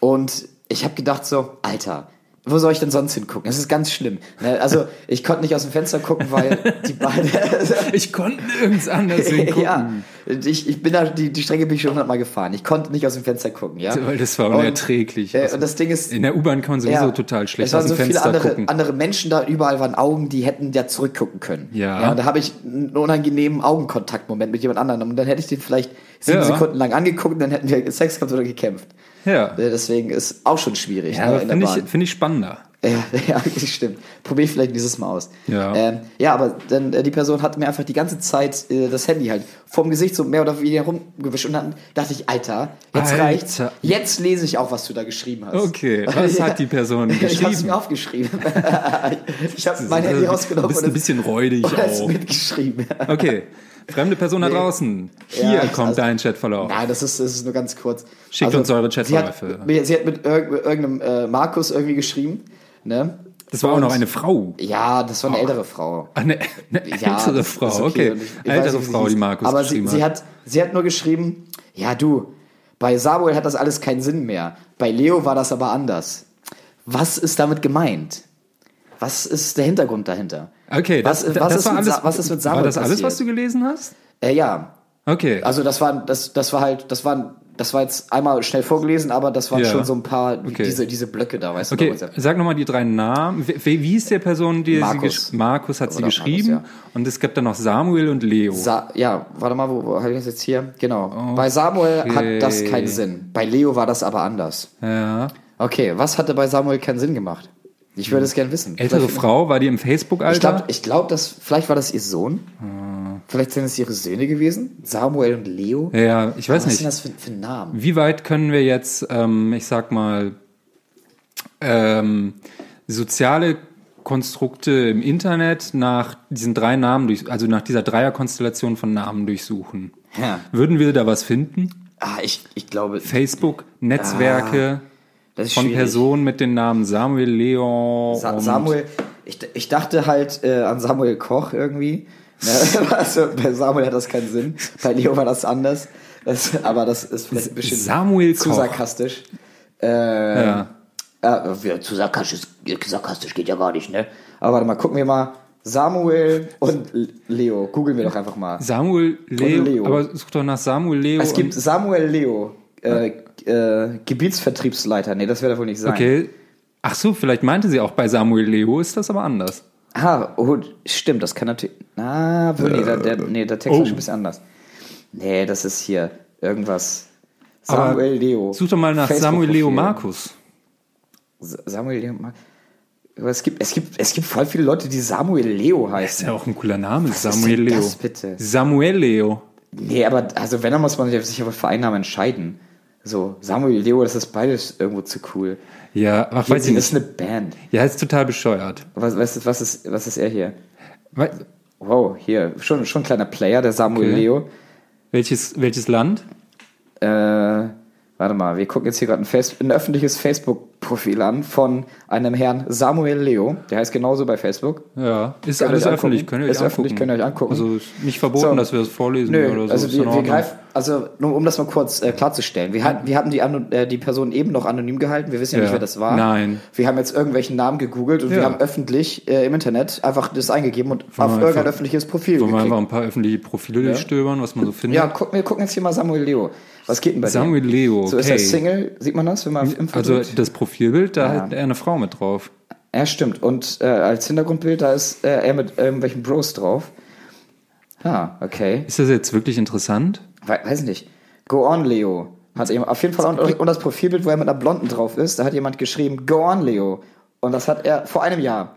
Und ich habe gedacht so, Alter, wo soll ich denn sonst hingucken? Das ist ganz schlimm. Ne? Also, ich konnte nicht aus dem Fenster gucken, weil die beiden... Ich konnte nirgends anders hingucken. ja, ich, ich bin da, die, die Strecke bin ich schon hundertmal gefahren. Ich konnte nicht aus dem Fenster gucken, ja. Weil das war Und, unerträglich. Äh, und das Ding ist, In der U-Bahn kann man sowieso ja, total schlecht es waren aus dem so viele Fenster andere, gucken. andere Menschen da, überall waren Augen, die hätten ja zurückgucken können. Ja. und da habe ich einen unangenehmen Augenkontaktmoment mit jemand anderem und dann hätte ich den vielleicht sieben Ja. Sekunden lang angeguckt und dann hätten wir Sex gehabt oder gekämpft. Ja, Äh, Deswegen ist auch schon schwierig ja ne, finde ich, find ich spannender. Ja, ja, das stimmt. Probier ich vielleicht dieses Mal aus. Ja. Ähm, ja, aber dann äh, die Person hat mir einfach die ganze Zeit äh, das Handy halt vorm Gesicht so mehr oder weniger rumgewischt und dann dachte ich, Alter, jetzt Alter. reicht's. Jetzt lese ich auch, was du da geschrieben hast. Okay, was hat die Person Ich habe es geschrieben? mir aufgeschrieben. ich habe mein Handy Du rausgenommen bist ein bisschen räudig auch. mitgeschrieben. Okay, fremde Person da Nee. draußen. Hier Ja, kommt also- dein Chatverlauf. Nein, das ist, das ist nur ganz kurz. Schickt uns eure sie hat, Chatverläufe. sie hat mit irg mit irgendeinem äh, Markus irgendwie geschrieben. Ne? Das war auch Und- noch eine Frau. Ja, das war eine ältere Frau. Eine, eine Ja, ältere das Frau, okay. Und ich- ich ältere sie Frau, die. Markus Aber sie, geschrieben sie, hat. hat, sie hat nur geschrieben, ja du, bei Samuel hat das alles keinen Sinn mehr. Bei Leo war das aber anders. Was ist damit gemeint? Was ist der Hintergrund dahinter? Okay, was, das, was, das ist, war alles. Was ist mit Samuel war das alles, passiert? was du gelesen hast? Äh, ja, Okay. also das war, das, das war halt, das waren, das war jetzt einmal schnell vorgelesen, aber das waren Ja. schon so ein paar, Okay. diese, diese Blöcke da, weißt du? Okay, bei WhatsApp. sag nochmal die drei Namen. Wie, wie ist der Person, die Markus. sie Markus hat sie Oder geschrieben Markus, und es gibt dann noch Samuel und Leo. Sa ja, warte mal, wo, wo habe ich das jetzt hier? Genau. Bei Samuel hat das keinen Sinn. Bei Leo war das aber anders. ja. Okay, was hatte bei Samuel keinen Sinn gemacht? Ich würde es gerne wissen. Ältere Vielleicht- Frau, war die im Ich Facebook-Alter? glaube, ich glaub, dass vielleicht war das ihr Sohn. Ah. Vielleicht sind es ihre Söhne gewesen. Samuel und Leo. ja, ich weiß was nicht. sind das für, für Namen? Wie weit können wir jetzt, ähm, ich sag mal, ähm, soziale Konstrukte im Internet nach diesen drei Namen, durch, also nach dieser Dreierkonstellation von Namen durchsuchen. Ja. Würden wir da was finden? Ah, ich, ich glaube. Facebook, Netzwerke ist von schwierig. Personen mit den Namen Samuel, Leon Sa Samuel, ich, ich dachte halt äh, an Samuel Koch irgendwie. Ne? also, bei Samuel hat das keinen Sinn. Bei Leo war das anders. Das, aber das ist vielleicht ein bisschen Samuel zu Koch. sarkastisch. Äh, Ja. äh, zu sarkastisch, sarkastisch geht ja gar nicht, ne? Aber warte mal, gucken wir mal. Samuel und Leo. Googeln wir doch einfach mal. Samuel Leo, Leo. aber such doch nach Samuel Leo. Es gibt Samuel Leo, äh, äh, Gebietsvertriebsleiter. Nee, das wird da wohl nicht sein. okay. Ach so, vielleicht meinte sie auch bei Samuel Leo, ist das aber anders. Ah, oh, stimmt, das kann natürlich. Ah, wohl, nee, der, der, nee, der Text Oh. ist schon ein bisschen anders. Nee, das ist hier irgendwas. Aber Samuel Leo. Such doch mal nach Samuel Leo. Markus. Samuel Leo Markus. Aber es gibt, es gibt, es gibt voll viele Leute, die Samuel Leo Ist heißen. ja auch ein cooler Name, ist Samuel denn Leo. das bitte? Samuel Leo. Nee, aber also wenn, dann muss man sich sich aber für einen Namen entscheiden. So, Samuel Leo, das ist beides irgendwo zu cool. Ja, ach, weiß ich das nicht. ist eine Band. Ja, ist total bescheuert. Was, was, ist, was, ist, was ist er hier? We- Wow, hier, schon, schon ein kleiner Player, der Samuel Okay. Leo. Welches, welches Land? Äh, warte mal, wir gucken jetzt hier gerade ein, ein öffentliches Facebook-Profil an von einem Herrn Samuel Leo. Der heißt genauso bei Facebook. Ja, ist Könnt alles öffentlich. Könnt ihr euch Ist öffentlich, angucken. könnt ihr euch angucken. Also ist nicht verboten, So. dass wir das vorlesen Nö, oder so. also wir, wir greifen, also nur um das mal kurz äh, klarzustellen, wir, hatten, wir hatten die, äh, die Person eben noch anonym gehalten, wir wissen ja, Ja. nicht, wer das war. Nein. Wir haben jetzt irgendwelchen Namen gegoogelt und wir Ja. haben öffentlich äh, im Internet einfach das eingegeben und auf wir irgendein einfach- öffentliches Profil Wollen wir geklickt. einfach ein paar öffentliche Profile durchstöbern, was man so findet? Ja, gucken, wir gucken jetzt hier mal Samuel Leo. Was geht denn bei Samuel dir? Leo, So ist er. Single, sieht man das, wenn man im Also drückt? das Profilbild, da hat er eine Frau mit drauf. Ja, stimmt. Und äh, als Hintergrundbild, da ist äh, er mit irgendwelchen Bros drauf. Ah, okay. Ist das jetzt wirklich interessant? We weiß nicht. Go on, Leo. Hat jemand, auf jeden Fall und, und das Profilbild, wo er mit einer Blonden drauf ist, da hat jemand geschrieben, Go on, Leo. Und das hat er vor einem Jahr.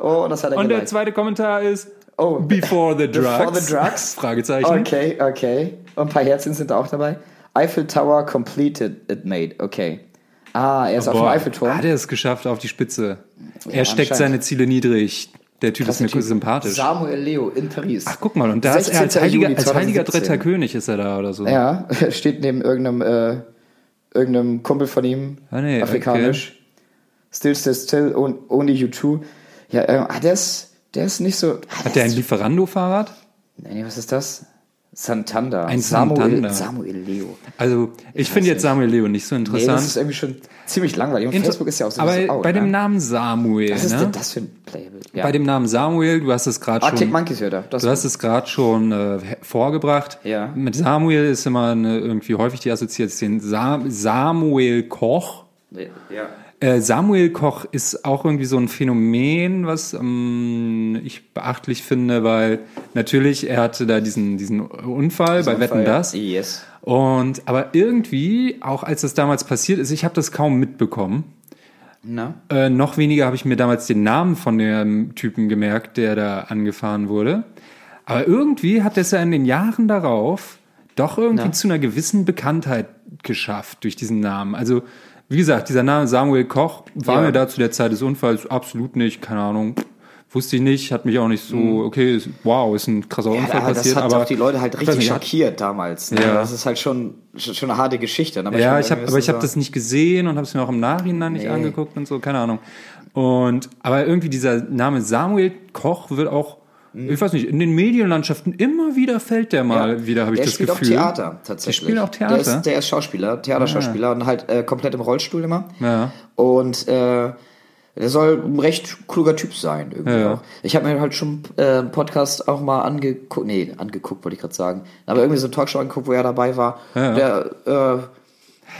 Oh, und das hat er Und der geliked. zweite Kommentar ist Oh. Before the Drugs. Before the drugs? Fragezeichen. Okay, okay. Und ein paar Herzchen sind da auch dabei. Eiffel Tower completed it made. Okay. Ah, er ist auf dem Boah, Eiffelturm. Hat er es geschafft auf die Spitze. er steckt seine Ziele niedrig. Der Typ ist mir Typ. sympathisch. Samuel Leo in Paris. Ach, guck mal, und da ist er als 16. heiliger, als heiliger 2017. dritter König ist er da oder so. Ja, steht neben irgendeinem, äh, irgendeinem Kumpel von ihm, Ah, nee, afrikanisch. Still, still, still, on- only you two. Ja, äh, ah, der ist, der ist nicht so. Ah, Hat der ein Lieferando-Fahrrad? Nee, was ist das? Santander. Ein Samuel, Santander. Samuel Leo. Also, ich finde jetzt Samuel Leo nicht so Nee, das interessant. ist irgendwie schon ziemlich langweilig. Und Inter- Facebook ist ja auch so Aber out, bei dem ne? Namen Samuel, Was ist ne? denn das für ein Playbild? Ja. Bei dem Namen Samuel, du hast es gerade Arctic schon, Monkeys hört er. Das du hast es gerade schon äh, vorgebracht. Ja. Mit Samuel ist immer eine, irgendwie häufig die Assoziation Sa Samuel Koch. ja. Äh, Samuel Koch ist auch irgendwie so ein Phänomen, was ähm, ich beachtlich finde, weil natürlich er hatte da diesen, diesen Unfall bei Wetten das. Yes. Und aber irgendwie, auch als das damals passiert ist, ich habe das kaum mitbekommen. Na? Äh, noch weniger habe ich mir damals den Namen von dem Typen gemerkt, der da angefahren wurde. Aber irgendwie hat es ja in den Jahren darauf doch irgendwie Na? zu einer gewissen Bekanntheit geschafft durch diesen Namen. Also, wie gesagt, dieser Name Samuel Koch war Ja. mir da zu der Zeit des Unfalls absolut nicht, keine Ahnung. Wusste ich nicht, hat mich auch nicht so, okay, ist, wow, ist ein krasser Mhm. Ja, Unfall aber das passiert. hat aber auch die Leute halt ich richtig nicht, schockiert damals. Ne? Ja. Das ist halt schon, schon eine harte Geschichte. Aber Ja, find ich irgendwie aber ich habe das nicht gesehen und habe es mir auch im Nachhinein nicht Nee. angeguckt und so, keine Ahnung. Und aber irgendwie dieser Name Samuel Koch wird auch, ich weiß nicht, in den Medienlandschaften immer wieder fällt der mal Ja. wieder, habe ich der das spielt Gefühl. auch Theater tatsächlich. Der spielt auch Theater? Der ist, der ist Schauspieler, Theaterschauspieler und halt äh, komplett im Rollstuhl immer. Ja. Und äh, der soll ein recht kluger Typ sein irgendwie Ja. auch. Ich habe mir halt schon äh, einen Podcast auch mal angeguckt, nee, angeguckt wollte ich gerade sagen, aber irgendwie so eine Talkshow angeguckt, wo er dabei war. Ja. Der äh,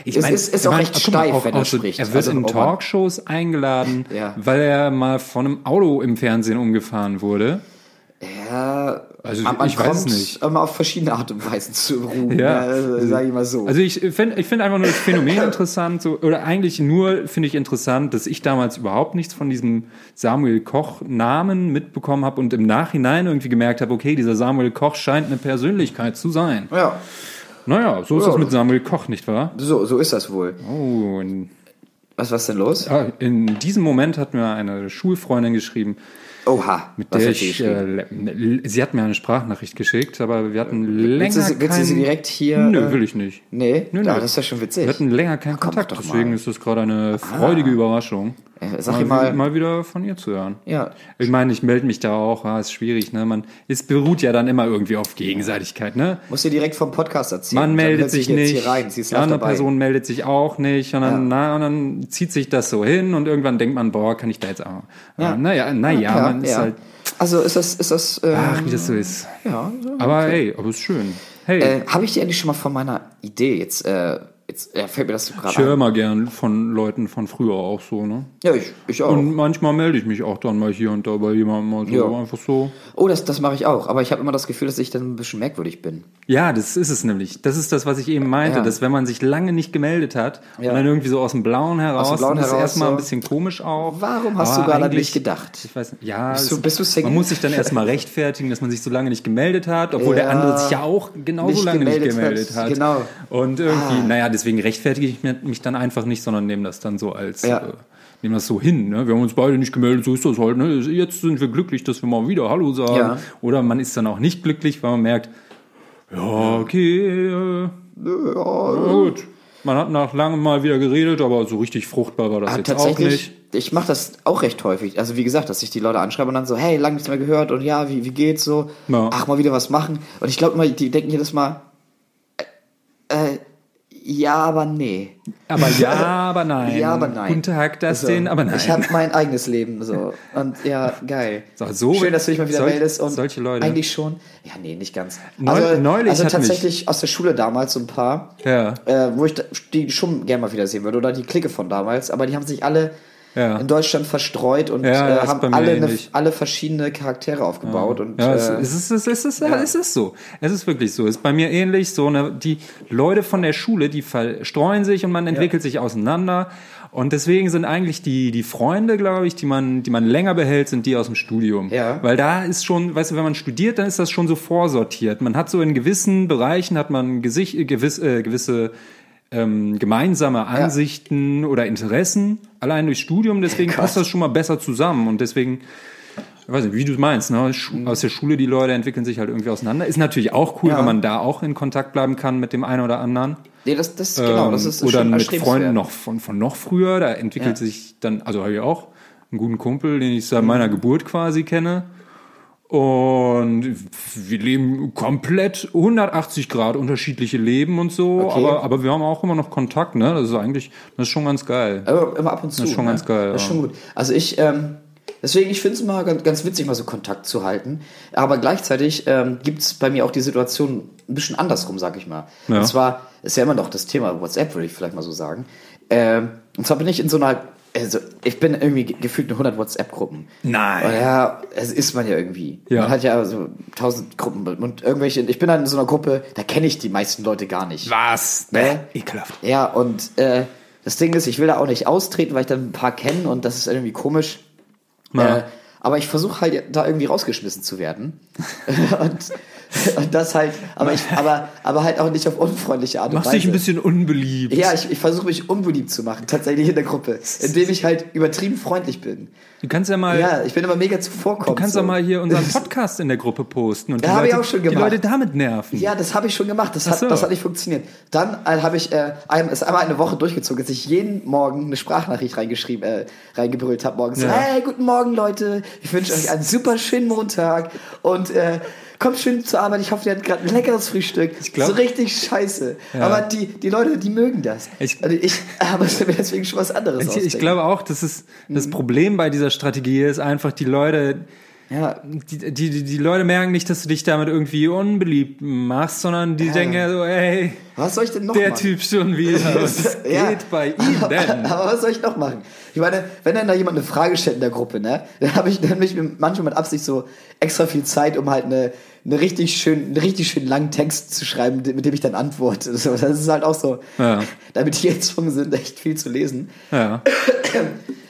Ich Es mein- ist- ist ich auch mein, recht guck mal, steif, auch- wenn er so- spricht. Er wird Also, in. Talkshows eingeladen, Ja. weil er mal von einem Auto im Fernsehen umgefahren wurde. Ja, Also, man, ich weiß nicht. immer auf verschiedene Art und Weisen zu Ruhm. Ja. Ja, sage ich mal so. Also ich finde ich find einfach nur das Phänomen interessant, so, oder eigentlich nur finde ich interessant, dass ich damals überhaupt nichts von diesem Samuel Koch Namen mitbekommen habe und im Nachhinein irgendwie gemerkt habe, okay, dieser Samuel Koch scheint eine Persönlichkeit zu sein. ja, Naja, so ist Ja. es mit Samuel Koch, nicht wahr? so, so ist das wohl. Oh, Was war denn los? Ah, in diesem Moment hat mir eine Schulfreundin geschrieben, Oha. mit der ich, äh, le- sie hat mir eine Sprachnachricht geschickt, aber wir hatten länger willst, du, sie- willst du sie keinen- direkt hier? Nö, äh, will ich nicht. Nee, Nö, nö. Ah, das ist ja schon witzig. Wir hatten länger keinen komm Kontakt, deswegen ist das gerade eine freudige Überraschung. Äh, sag ihr mal- mal wieder von ihr zu hören. Ja. Ich meine, ich melde mich da auch, ah, ist schwierig, ne? Man, es beruht ja dann immer irgendwie auf Gegenseitigkeit, ne? Muss ihr direkt vom Podcast erzählen. Man meldet sich nicht, rein. Die andere dabei. Person meldet sich auch nicht und dann, na, und dann zieht sich das so hin und irgendwann denkt man, boah, kann ich da jetzt auch. Ja. Naja, naja, ja, man ist ja. halt, Also ist das, ist das, ähm, ach, wie das so ist. ja. so. Aber ey, aber ist schön. Hey, Äh, Habe ich dir eigentlich schon mal von meiner Idee jetzt, äh, jetzt äh, fällt mir das so ich gerade höre ein. immer gern von Leuten von früher auch so, ne? Ja, ich, ich auch. Und manchmal melde ich mich auch dann mal hier und da bei jemandem mal so, Ja. einfach so. oh, das, das mache ich auch. Aber ich habe immer das Gefühl, dass ich dann ein bisschen merkwürdig bin. Ja, das ist es nämlich. Das ist das, was ich eben meinte, Ja. dass wenn man sich lange nicht gemeldet hat Ja. und dann irgendwie so aus dem Blauen heraus, dem Blauen dann ist heraus erstmal so. ein bisschen komisch auch. Warum hast du Aber gerade an eigentlich- mich gedacht? Ich weiß nicht. Ja, Bist du- bist du Single? man muss sich dann erstmal rechtfertigen, dass man sich so lange nicht gemeldet hat, obwohl der Ja. andere sich ja auch genauso Nicht lange gemeldet nicht gemeldet hat. hat. Genau. Und irgendwie, Ah. naja, deswegen rechtfertige ich mich dann einfach nicht, sondern nehme das dann so als Ja. äh, nehmen das so hin. Ne? Wir haben uns beide nicht gemeldet, so ist das halt. Ne? Jetzt sind wir glücklich, dass wir mal wieder Hallo sagen. Ja. Oder man ist dann auch nicht glücklich, weil man merkt, ja, okay, äh, ja, gut. Man hat nach langem mal wieder geredet, aber so richtig fruchtbar war das Aber jetzt auch tatsächlich, nicht. ich mache das auch recht häufig. Also wie gesagt, dass ich die Leute anschreibe und dann so, hey, lange nichts mehr gehört und ja, wie, wie geht's so? Ja. Ach, mal wieder was machen. Und ich glaube immer, die denken jedes Mal, ja, aber nee. Aber ja, aber nein. Ja, aber nein. Guten Tag, das So, den, aber nein. Ich habe mein eigenes Leben so. Und ja, geil. So, so- Schön, dass du dich mal wieder solch- meldest. Und solche Leute. Eigentlich schon. Ja, nee, nicht ganz. Neu- also neulich also tatsächlich aus der Schule damals so ein paar, Ja. äh, wo ich die schon gerne mal wiedersehen würde. Oder die Clique von damals. Aber die haben sich alle Ja. in Deutschland verstreut und Ja, äh, haben alle, eine, alle verschiedene Charaktere aufgebaut. Und, Ja, es, äh, es, ist, es, ist, es, ist, es ist so. Es ist wirklich so. Es ist bei mir ähnlich so. Ne, die Leute von der Schule, die verstreuen sich und man entwickelt sich auseinander. Und deswegen sind eigentlich die, die Freunde, glaube ich, die man, die man länger behält, sind die aus dem Studium. Ja. Weil da ist schon, weißt du, wenn man studiert, dann ist das schon so vorsortiert. Man hat so in gewissen Bereichen hat man Gesicht, äh, gewiss, äh, gewisse ähm, gemeinsame Ansichten oder Interessen, allein durch Studium, deswegen Krass. passt das schon mal besser zusammen und deswegen, ich weiß nicht, wie du es meinst, ne? Schu aus der Schule, die Leute entwickeln sich halt irgendwie auseinander. Ist natürlich auch cool, Ja. wenn man da auch in Kontakt bleiben kann mit dem einen oder anderen. nee, das, das, genau, das Ähm, ist oder schon mit. Freunden noch von, von noch früher, da entwickelt Ja. sich dann, also habe ich auch einen guten Kumpel, den ich seit meiner Geburt quasi kenne. Und wir leben komplett 180 Grad unterschiedliche Leben und so, Okay. aber, aber wir haben auch immer noch Kontakt, ne? Das ist eigentlich, das ist schon ganz geil. Aber immer ab und zu. Das ist schon ne? ganz geil, Das ist schon gut. Also ich, ähm, deswegen, ich finde es immer ganz, ganz witzig, mal so Kontakt zu halten. Aber gleichzeitig ähm, gibt es bei mir auch die Situation ein bisschen andersrum, sag ich mal. Ja. Und zwar ist ja immer noch das Thema WhatsApp, würde ich vielleicht mal so sagen. Ähm, und zwar bin ich in so einer, also ich bin irgendwie ge- gefühlt in 100 WhatsApp-Gruppen. Nein. Ja, es ist man ja irgendwie. Ja. Man hat ja so 1000 Gruppen und irgendwelche, ich bin dann in so einer Gruppe, da kenne ich die meisten Leute gar nicht. Was? Ne? Ekelhaft. Ja, und äh, das Ding ist, ich will da auch nicht austreten, weil ich dann ein paar kenne und das ist irgendwie komisch. Ja. Äh, aber ich versuche halt da irgendwie rausgeschmissen zu werden. und, und das halt, aber ich, aber, aber halt auch nicht auf unfreundliche Art und Machst Weise. dich ein bisschen unbeliebt. ja, ich, ich versuche mich unbeliebt zu machen, tatsächlich in der Gruppe, indem ich halt übertrieben freundlich bin. Du kannst ja mal, Ja, ich bin immer mega zuvorkommend. du kannst so. doch mal hier unseren Podcast in der Gruppe posten und die, Ja, hab ich Leute, auch schon die gemacht. Leute damit nerven. Ja, das habe ich schon gemacht. Das hat, so. das hat nicht funktioniert. Dann äh, habe ich äh, ein, es einmal eine Woche durchgezogen, dass ich jeden Morgen eine Sprachnachricht reingeschrieben, äh, reingebrüllt habe morgens. So, Ja. hey, guten Morgen, Leute. Ich wünsche euch einen super schönen Montag und äh, kommt schön zur Arbeit. Ich hoffe, ihr habt gerade ein leckeres Frühstück. glaub- so richtig scheiße. Aber die, die Leute, die mögen das. Ich- also ich aber es mir deswegen schon was anderes Ich, ich glaube auch, dass es Mhm. das Problem bei dieser Strategie ist einfach, die Leute, ja, die, die, die- Leute merken nicht, dass du dich damit irgendwie unbeliebt machst, sondern die denken ja so, ey, was soll ich denn noch der machen? Typ schon wieder, was Ja. geht bei ihm denn? Aber was soll ich noch machen? Ich meine, wenn dann da jemand eine Frage stellt in der Gruppe, ne, dann habe ich dann nehme ich mir manchmal mit Absicht so extra viel Zeit, um halt eine, eine richtig schön, einen richtig schön langen Text zu schreiben, mit dem ich dann antworte. So, das ist halt auch so, Ja. damit die jetzt schon sind, echt viel zu lesen. Ja.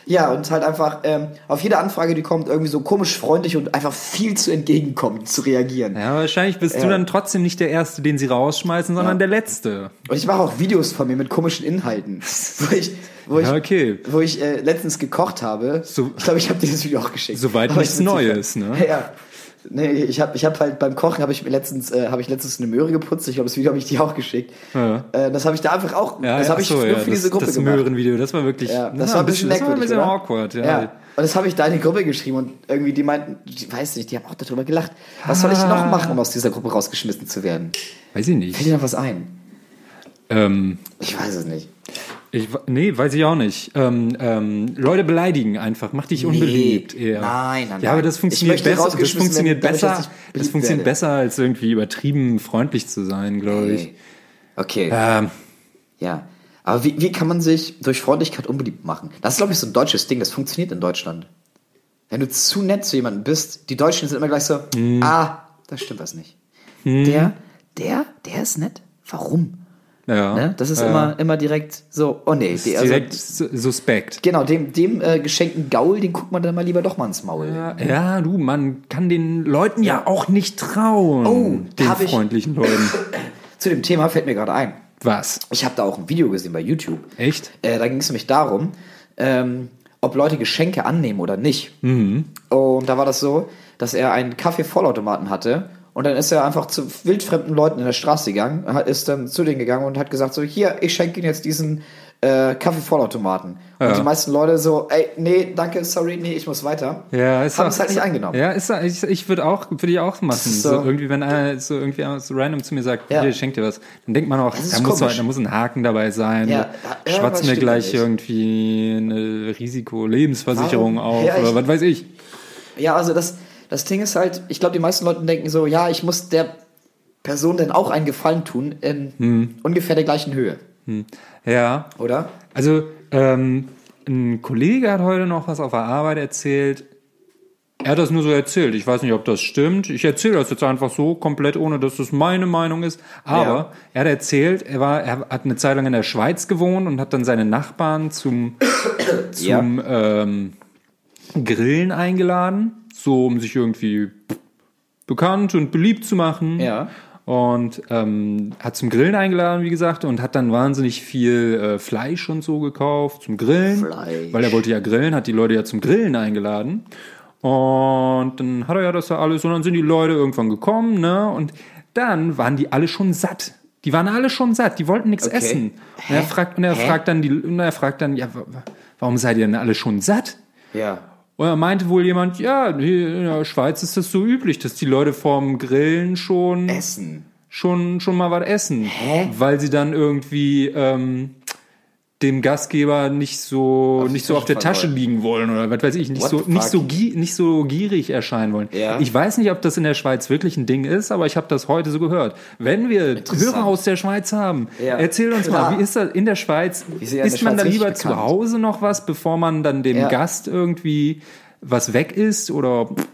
Ja, und halt einfach ähm, auf jede Anfrage, die kommt, irgendwie so komisch freundlich und einfach viel zu entgegenkommen, zu reagieren. ja, wahrscheinlich bist du Ja. dann trotzdem nicht der Erste, den sie rausschmeißen, sondern Ja. der Letzte. Und ich mache auch Videos von mir mit komischen Inhalten. Wo ich, wo ich, Ja, okay. wo ich äh, letztens gekocht habe. So- ich glaube, ich habe dir das Video auch geschickt. Soweit nichts Neues, ne? Ja. Nee, ich habe ich hab halt beim Kochen habe ich mir letztens äh, habe ich letztens eine Möhre geputzt. Ich glaube, das Video habe ich dir auch geschickt. Ja. Äh, das habe ich da einfach auch. Ja, das habe ich so, nur ja, für diese das, Gruppe das gemacht. Möhrenvideo, das war wirklich, Ja, das war ein bisschen das war ein bisschen oder? awkward, ja. Ja. Und das habe ich da in die Gruppe geschrieben und irgendwie die meinten, ich weiß nicht, die haben auch darüber gelacht. Was soll ich Ah. noch machen, um aus dieser Gruppe rausgeschmissen zu werden? Weiß ich Fällt nicht. dir noch was ein? Ähm, Ich weiß es nicht. Ich, nee, weiß ich auch nicht. Ähm, ähm, Leute beleidigen einfach, mach dich unbeliebt. eher. Nein, nein, Ja, aber das funktioniert besser. Das funktioniert dadurch, dass besser. ich Das funktioniert werde. besser, als irgendwie übertrieben freundlich zu sein, glaube ich. Okay. Ähm, Ja. Aber wie, wie kann man sich durch Freundlichkeit unbeliebt machen? Das ist, glaube ich, so ein deutsches Ding. Das funktioniert in Deutschland. Wenn du zu nett zu jemandem bist, die Deutschen sind immer gleich so, Hm. ah, da stimmt was nicht. Der, der, der ist nett. Warum? Ja. Ne? Das ist ja. immer, immer direkt so, oh nee. Die, also, direkt su- suspekt. Genau, dem, dem äh, geschenkten Gaul, den guckt man dann mal lieber doch mal ins Maul. Ja, ja, du, man kann den Leuten ja, auch nicht trauen. Oh, den hab ich- freundlichen Leuten. Zu dem Thema fällt mir gerade ein. Was? Ich habe da auch ein Video gesehen bei YouTube. Echt? Äh, da ging es nämlich darum, ähm, ob Leute Geschenke annehmen oder nicht. Mhm. Und da war das so, dass er einen Kaffee-Vollautomaten hatte und dann ist er einfach zu wildfremden Leuten in der Straße gegangen, ist dann zu denen gegangen und hat gesagt so, hier, ich schenke Ihnen jetzt diesen äh, Kaffee-Vollautomaten. Und Ja. die meisten Leute so, ey, nee, danke, sorry, nee, ich muss weiter. Ja, ist Haben es halt nicht angenommen. Ja, ist, ich, ich würde auch, würde ich auch machen. So. so- irgendwie, wenn einer so irgendwie so random zu mir sagt, Ja. hier, ich schenk dir was, dann denkt man auch, da muss, komisch. da muss ein Haken dabei sein. Ja, da- Schwatzt irgendwas mir gleich nicht. irgendwie eine Risiko-Lebensversicherung Warum? auf Ja, oder ich- was weiß ich. Ja, also das, das Ding ist halt, ich glaube, die meisten Leute denken so, ja, ich muss der Person denn auch einen Gefallen tun in Hm. ungefähr der gleichen Höhe, Ja, oder? Also, ähm, ein Kollege hat heute noch was auf der Arbeit erzählt. Er hat das nur so erzählt. Ich weiß nicht, ob das stimmt. Ich erzähle das jetzt einfach so, komplett ohne, dass das meine Meinung ist. Aber Ja. er hat erzählt, er war, er hat eine Zeit lang in der Schweiz gewohnt und hat dann seine Nachbarn zum, zum ähm, Grillen eingeladen, so um sich irgendwie bekannt und beliebt zu machen. Ja. Und ähm, hat zum Grillen eingeladen, wie gesagt, und hat dann wahnsinnig viel äh, Fleisch und so gekauft zum Grillen. Fleisch. Weil er wollte ja grillen, hat die Leute ja zum Grillen eingeladen. Und dann hat er ja das ja alles, und dann sind die Leute irgendwann gekommen, ne? Und dann waren die alle schon satt. Die waren alle schon satt, die wollten nichts Okay. essen. Und er fragt, und er Hä? fragt dann die, und er fragt dann, ja, wa- wa- warum seid ihr denn alle schon satt? Ja. Und da meinte wohl jemand, ja, in der Schweiz ist das so üblich, dass die Leute vorm Grillen schon, Essen. schon, schon mal was essen. Hä? Weil sie dann irgendwie ähm, dem Gastgeber nicht so, Auf nicht so auf der Tasche liegen wollen oder was weiß ich, nicht What so, nicht so, nicht so gierig erscheinen wollen. Ja. Ich weiß nicht, ob das in der Schweiz wirklich ein Ding ist, aber ich habe das heute so gehört. Wenn wir. Hörer aus der Schweiz haben, Ja, erzähl uns klar. mal, wie ist das in der Schweiz? Ist der man da Schweiz lieber zu. Hause noch was, bevor man dann dem Ja. Gast irgendwie was weg ist oder pff,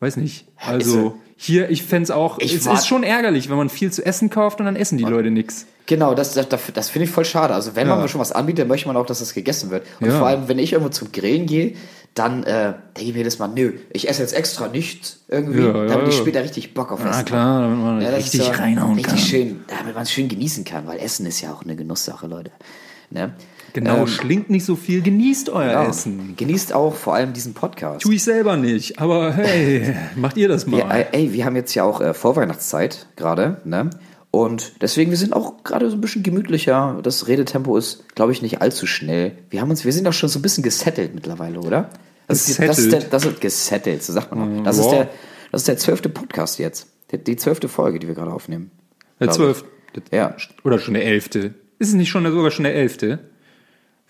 weiß nicht. Also so- hier, ich fänd's auch, Ich es ist schon ärgerlich, wenn man viel zu essen kauft und dann essen die Leute nix. Genau, das, das, das, das finde ich voll schade. Also wenn Ja. man schon was anbietet, dann möchte man auch, dass das gegessen wird. Und Ja. vor allem, wenn ich irgendwo zum Grillen gehe, dann äh, denke ich mir jedes Mal, nö, ich esse jetzt extra nichts irgendwie, Ja, ja, damit ich ja. später richtig Bock auf Essen Na habe. klar, damit man Ja, das richtig so reinhauen richtig kann. schön, damit man es schön genießen kann, weil Essen ist ja auch eine Genusssache, Leute. Ne? Genau, Ähm, schlingt nicht so viel, genießt euer ja. Essen. Genießt auch vor allem diesen Podcast. Tu ich selber nicht, aber hey, macht ihr das mal. Ja, äh, ey, wir haben jetzt ja auch äh, Vorweihnachtszeit gerade, ne? Und deswegen, wir sind auch gerade so ein bisschen gemütlicher. Das Redetempo ist, glaube ich, nicht allzu schnell. Wir haben uns, wir sind auch schon so ein bisschen gesettelt mittlerweile, oder? Das ist, das ist der, Gesettelt? das ist gesettelt, so sagt man auch. Das ist wow. der, das ist der zwölfte Podcast jetzt. Die, zwölfte Folge, die wir gerade aufnehmen. der glaub zwölf, Ja. oder schon der elfte. Ist es nicht schon sogar schon der elfte?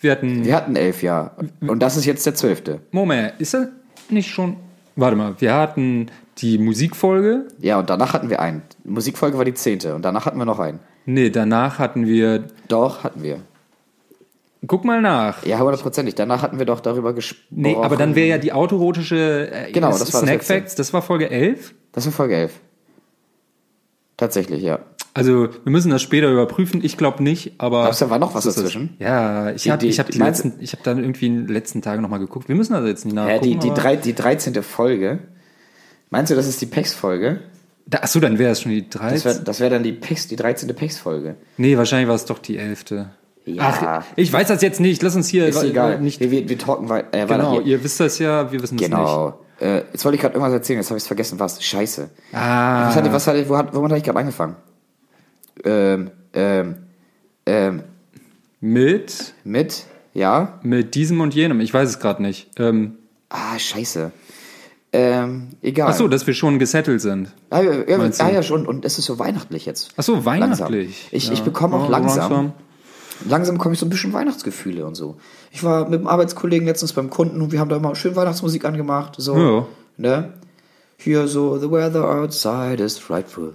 Wir hatten, Wir hatten elf, ja. Und das ist jetzt der zwölfte. Moment, ist er nicht schon? Warte mal, wir hatten die Musikfolge. Ja, und danach hatten wir einen. Die Musikfolge war die zehnte und danach hatten wir noch einen. Nee, danach hatten wir. Doch, hatten wir. Guck mal nach. Ja, hundertprozentig. Danach hatten wir doch darüber gesprochen. Nee, aber dann wäre ja die autorotische äh, Genau, das war das Snack letzte. Facts, das war Folge 11. Das war Folge 11. Tatsächlich, ja. Also, wir müssen das später überprüfen. Ich glaube nicht, aber. Glaubst du, da war noch was das? dazwischen? Ja, ich habe die- ich hab die letzten, ich habe dann irgendwie in den letzten Tagen nochmal geguckt. Wir müssen also jetzt nicht nachgucken. Ja, die, die, drei, die 13. Folge. Meinst du, das ist die PEX-Folge? Da, achso, dann wäre es schon die 13. Das wäre wär dann die, PEX, die 13. PEX-Folge. nee, wahrscheinlich war es doch die 11. Ja, Ach, ich weiß das jetzt nicht. Lass uns hier ist äh, egal. nicht. wir, wir, wir talken äh, weiter Genau, hier. ihr wisst das ja, wir wissen es nicht. Genau. Äh, jetzt wollte ich gerade irgendwas erzählen, jetzt habe ich es vergessen. Was? Scheiße. Ah. Was hatte, was hatte, wo hat, womit hatte ich gerade angefangen? Ähm, ähm, ähm, Mit, mit, ja? mit diesem und jenem. Ich weiß es gerade nicht. Ähm, Ah, scheiße. Ähm, egal. ach so, dass wir schon gesettelt sind. Ja, ja, ja, ja, ja, schon. Und es ist so weihnachtlich jetzt. Ach so, Langsam. weihnachtlich. Ich, Ja. ich bekomme auch Oh, langsam, langsam bekomme ich so ein bisschen Weihnachtsgefühle und so. Ich war mit dem Arbeitskollegen letztens beim Kunden und wir haben da immer schön Weihnachtsmusik angemacht. So, Ja. ne? Hier so, the weather outside is frightful.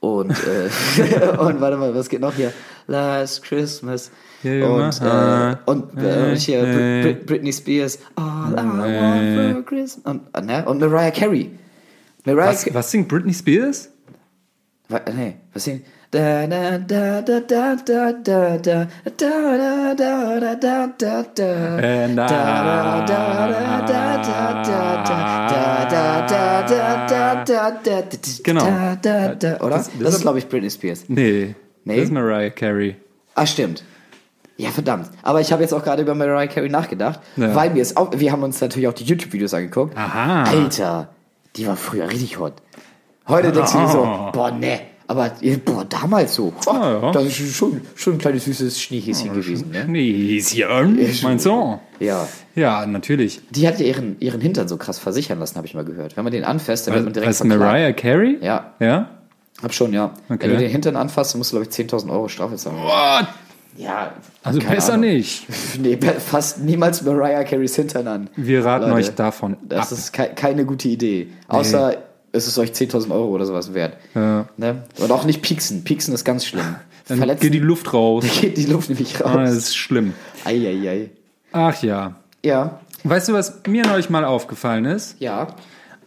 Und, äh, und warte mal, was geht noch hier? Last Christmas. Und, äh, uh, und äh, hier Britney Spears. All I want for Christmas. Und, äh, ne? und Mariah Carey. Mariah Was, was singt Britney Spears? Nee, was singen? Da da da da da da da da da da da da da da da And da da da da da da da da da da da da da Genau. da da da oder? Das- das Das ist ist- glaube ich Britney Spears. Nee. Nee? Das ist Mariah Carey. Ah stimmt. Ja, verdammt. Aber ich habe jetzt auch gerade über Mariah Carey nachgedacht, Ja. weil mir ist auch, wir haben uns natürlich auch die YouTube-Videos angeguckt. Aha. Alter, die war früher richtig hot. Heute denkst du dir so, boah, ne. Aber boah, damals so. Oh, Ah, ja. Das ist schon, schon ein kleines süßes Schneehäschen gewesen, ne? Schneeschen. Meinst du? Ja. Ja, natürlich. Die hat ja ihren, ihren Hintern so krass versichern lassen, habe ich mal gehört. Wenn man den anfasst, dann wird man direkt Was, verklagt. Mariah Carey? Ja. Ja? Hab schon, ja. Okay. Wenn du den Hintern anfasst, musst du, glaube ich, 10.000 Euro Strafe zahlen. What? Ja. Also besser Ahnung. nicht. Nee, fasst niemals Mariah Careys Hintern an. Wir raten Leute, euch davon Das ab. ist kei keine gute Idee. Außer es ist euch 10.000 Euro oder sowas wert. Ja. Ne? Und auch nicht pieksen. Pieksen ist ganz schlimm. Dann Verletzen geht die Luft raus. geht die Luft nämlich Ah, das raus. ist schlimm. Eieiei. Ach ja. Ja, Weißt du, was mir neulich mal aufgefallen ist? ja.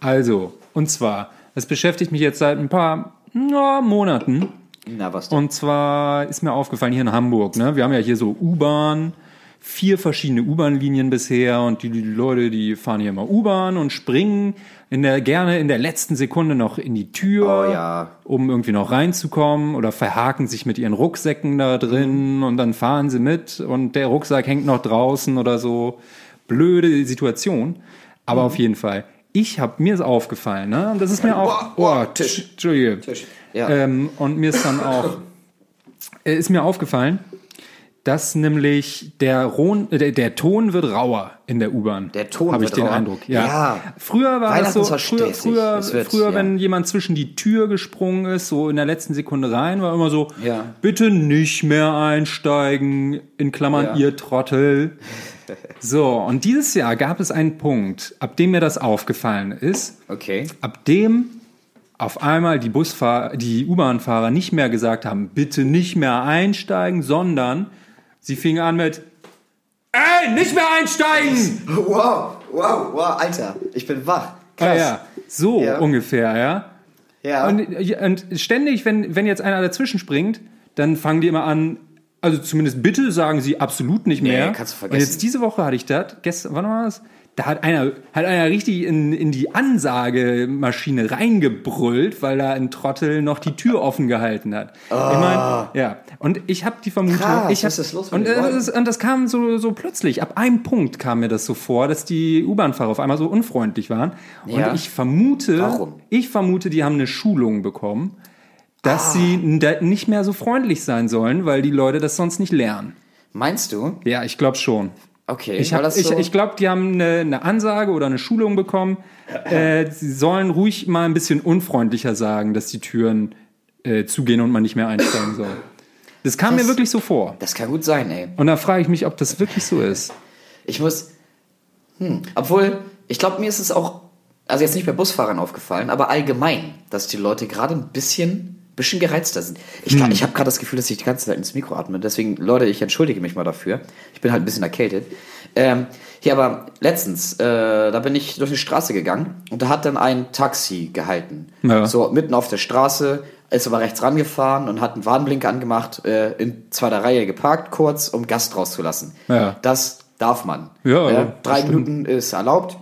Also, und zwar, das beschäftigt mich jetzt seit ein paar na, Monaten. Na, was denn? Und zwar ist mir aufgefallen hier in Hamburg, ne? Wir haben ja hier so U-Bahn, vier verschiedene U-Bahn-Linien bisher und die, die Leute, die fahren hier immer U-Bahn und springen in der, gerne in der letzten Sekunde noch in die Tür, Oh ja. um irgendwie noch reinzukommen oder verhaken sich mit ihren Rucksäcken da drin und dann fahren sie mit und der Rucksack hängt noch draußen oder so. Blöde Situation. Aber Mhm. auf jeden Fall. Ich habe mir ist aufgefallen, ne? Und das ist mir auch. Oh, oh, Tisch. Entschuldige. Tisch. Ja. Ähm, und mir ist dann auch, äh, ist mir aufgefallen, dass nämlich der, Ron, äh, der, der Ton wird rauer in der U-Bahn. Der Ton Habe ich wird den rauer. Eindruck. Ja. Ja. Früher war das Weihnachten so, früher, früher, Es wird- früher ja. wenn jemand zwischen die Tür gesprungen ist, so in der letzten Sekunde rein, war immer so, Ja. bitte nicht mehr einsteigen, in Klammern ihr Trottel. So, und dieses Jahr gab es einen Punkt, ab dem mir das aufgefallen ist, Okay. ab dem auf einmal die Busfahrer, die U-Bahn-Fahrer nicht mehr gesagt haben, bitte nicht mehr einsteigen, sondern sie fingen an mit, ey, nicht mehr einsteigen! Wow, wow, wow, Alter. Ich bin wach. Ja, Krass. ja, so Ja. ungefähr, ja. Ja. Und, und ständig, wenn, wenn jetzt einer dazwischen springt, dann fangen die immer an, also zumindest bitte sagen sie absolut nicht mehr. kannst du Und vergessen. jetzt diese Woche hatte ich das, gestern, wann war das? Da hat einer, hat einer richtig in, in die Ansagemaschine reingebrüllt, weil da ein Trottel noch die Tür offen gehalten hat. Ich meine, ja. Und ich habe die Vermutung, Krass, ich hab, was ist los mit und, den äh, das, und das kam so, so plötzlich. Ab einem Punkt kam mir das so vor, dass die U-Bahn-Fahrer auf einmal so unfreundlich waren. Und Ja. ich vermute, Warum? ich vermute, die haben eine Schulung bekommen, dass Ah. sie nicht mehr so freundlich sein sollen, weil die Leute das sonst nicht lernen. Meinst du? Ja, ich glaube schon. Okay. Ich, hab- das ich, so- ich glaube, die haben eine, eine Ansage oder eine Schulung bekommen. Äh, sie sollen ruhig mal ein bisschen unfreundlicher sagen, dass die Türen äh, zugehen und man nicht mehr einsteigen soll. Das kam Das- mir wirklich so vor. das kann gut sein, ey. Und da frage ich mich, ob das wirklich so ist. Ich muss. Hm, obwohl, ich glaube, mir ist es auch, also jetzt nicht bei Busfahrern aufgefallen, aber allgemein, dass die Leute gerade ein bisschen, bisschen gereizter sind. Ich, Hm. ich habe gerade das Gefühl, dass ich die ganze Zeit ins Mikro atme. Deswegen, Leute, ich entschuldige mich mal dafür. Ich bin halt ein bisschen erkältet. Ähm, hier aber letztens, äh, da bin ich durch die Straße gegangen und da hat dann ein Taxi gehalten. Ja. So mitten auf der Straße, ist aber rechts rangefahren und hat einen Warnblinker angemacht, äh, in zweiter Reihe geparkt, kurz, um Gast rauszulassen. Ja. Das darf man. Ja, das drei stimmt. Minuten ist erlaubt.